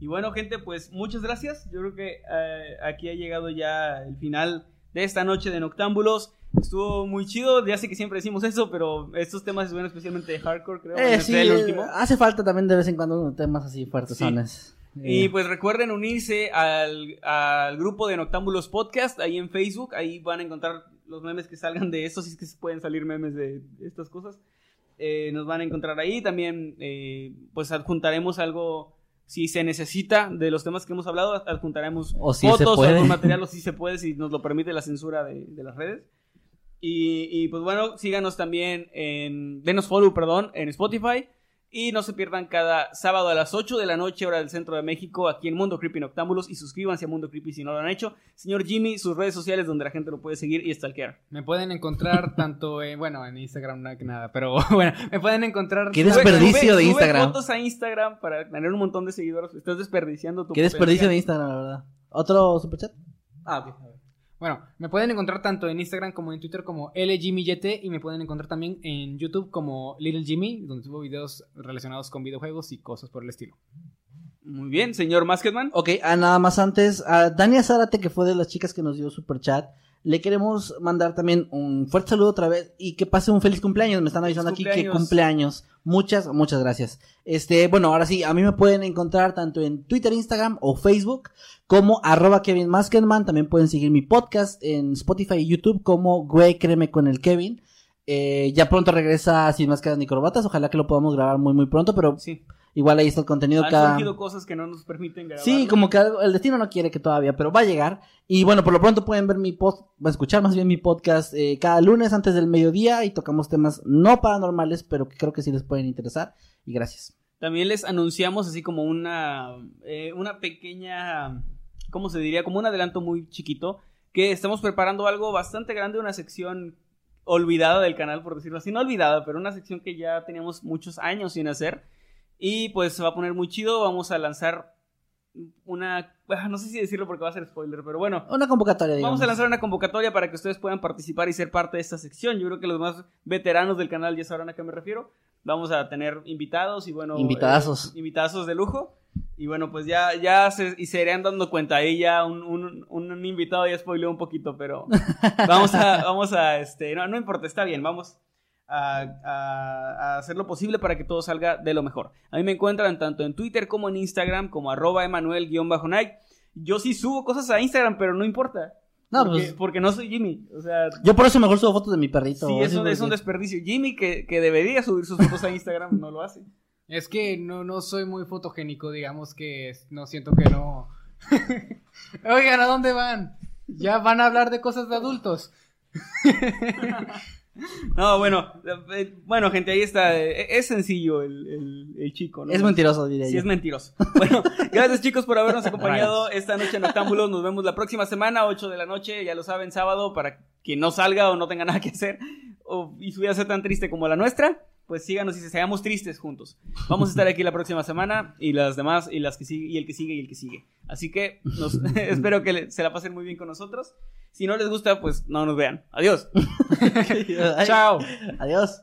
Y bueno, gente, pues muchas gracias. Yo creo que eh, aquí ha llegado ya el final de esta noche de Noctámbulos. Estuvo muy chido, ya sé que siempre decimos eso, pero estos temas se ven especialmente de hardcore, creo. Eh, sí, el eh, último. hace falta también de vez en cuando temas así fuertes. Sí. Y pues recuerden unirse al, al grupo de Noctámbulos Podcast ahí en Facebook. Ahí van a encontrar los memes que salgan de esto, si es que pueden salir memes de estas cosas. Eh, nos van a encontrar ahí. También, eh, pues adjuntaremos algo, si se necesita, de los temas que hemos hablado. Adjuntaremos O si fotos o algún material, o si se puede, si nos lo permite la censura de, de las redes. Y, y, pues bueno, síganos también en. Denos follow, perdón, en Spotify. Y no se pierdan cada sábado a las 8 de la noche, hora del centro de México, aquí en Mundo Creepy Noctámbulos. Y suscríbanse a Mundo Creepy si no lo han hecho. Señor Jimmy, sus redes sociales donde la gente lo puede seguir y stalkear. Me pueden encontrar tanto en, bueno, en Instagram nada que nada, pero bueno, me pueden encontrar. ¿Qué Sube- desperdicio de sube Instagram. fotos a Instagram para tener un montón de seguidores. Estás desperdiciando tu Qué desperdicio de. Instagram, la verdad. ¿Otro superchat? Ah, ok. Bueno, me pueden encontrar tanto en Instagram como en Twitter como LJimmyYT y me pueden encontrar también en YouTube como Little Jimmy, donde subo videos relacionados con videojuegos y cosas por el estilo. Muy bien, señor Masketman. Ok, ah, nada más antes, a Dania Zárate, que fue de las chicas que nos dio super chat, le queremos mandar también un fuerte saludo otra vez y que pase un feliz cumpleaños. Me están avisando aquí que cumpleaños. Muchas, muchas gracias. Este, bueno, ahora sí, a mí me pueden encontrar tanto en Twitter, Instagram o Facebook como arroba Kevin Maskenman. También pueden seguir mi podcast en Spotify y YouTube como Güey Créeme con el Kevin. Eh, ya pronto regresa Sin Máscaras ni Corbatas. Ojalá que lo podamos grabar muy, muy pronto, pero Sí. Igual ahí está el contenido Han cada... surgido cosas que no nos permiten grabar. Sí, como que el destino no quiere que todavía, pero va a llegar. Y bueno, por lo pronto pueden ver mi a escuchar más bien mi podcast eh, cada lunes antes del mediodía y tocamos temas no paranormales, pero que creo que sí les pueden interesar. Y gracias. También les anunciamos así como una, eh, una pequeña, ¿cómo se diría? Como un adelanto muy chiquito, que estamos preparando algo bastante grande, una sección olvidada del canal, por decirlo así, no olvidada, pero una sección que ya teníamos muchos años sin hacer. Y pues se va a poner muy chido, vamos a lanzar una, ah, no sé si decirlo porque va a ser spoiler, pero bueno, Una convocatoria, digamos. Vamos a lanzar una convocatoria para que ustedes puedan participar y ser parte de esta sección. Yo creo que los más veteranos del canal ya sabrán a qué me refiero. Vamos a tener invitados y bueno. Invitadazos. eh, invitazos de lujo. Y bueno, pues ya, ya se, y se irán dando cuenta. Ahí ya un, un, un invitado ya spoileó un poquito, pero vamos a, vamos a, este, no, no importa, está bien, vamos a, a- a hacer lo posible para que todo salga de lo mejor. A mí me encuentran tanto en Twitter como en Instagram como arroba emanuel-night. Yo sí subo cosas a Instagram, pero no importa. No, porque, pues- porque no soy Jimmy. O sea, Yo por eso mejor subo fotos de mi perrito. sí, así es un, es un porque- desperdicio. Jimmy, que, que debería subir sus fotos a Instagram, no lo hace. Es que no, no soy muy fotogénico, digamos que no siento que no. Oigan, ¿a dónde van? Ya van a hablar de cosas de adultos. No, bueno, eh, bueno, gente, ahí está. eh, Es sencillo el, el- el chico, ¿no? Es mentiroso, diría Sí, yo. es mentiroso. Bueno, gracias chicos por habernos acompañado esta noche en Octámbulos. Nos vemos la próxima semana, 8 de la noche, ya lo saben, sábado, para quien no salga o no tenga nada que hacer o, y su vida sea tan triste como la nuestra, pues síganos y seamos tristes juntos. Vamos a estar aquí la próxima semana y las demás y las que sigue y el que sigue y el que sigue. Así que nos, espero que le- se la pasen muy bien con nosotros. Si no les gusta, pues no nos vean. Adiós. Chao. Adiós.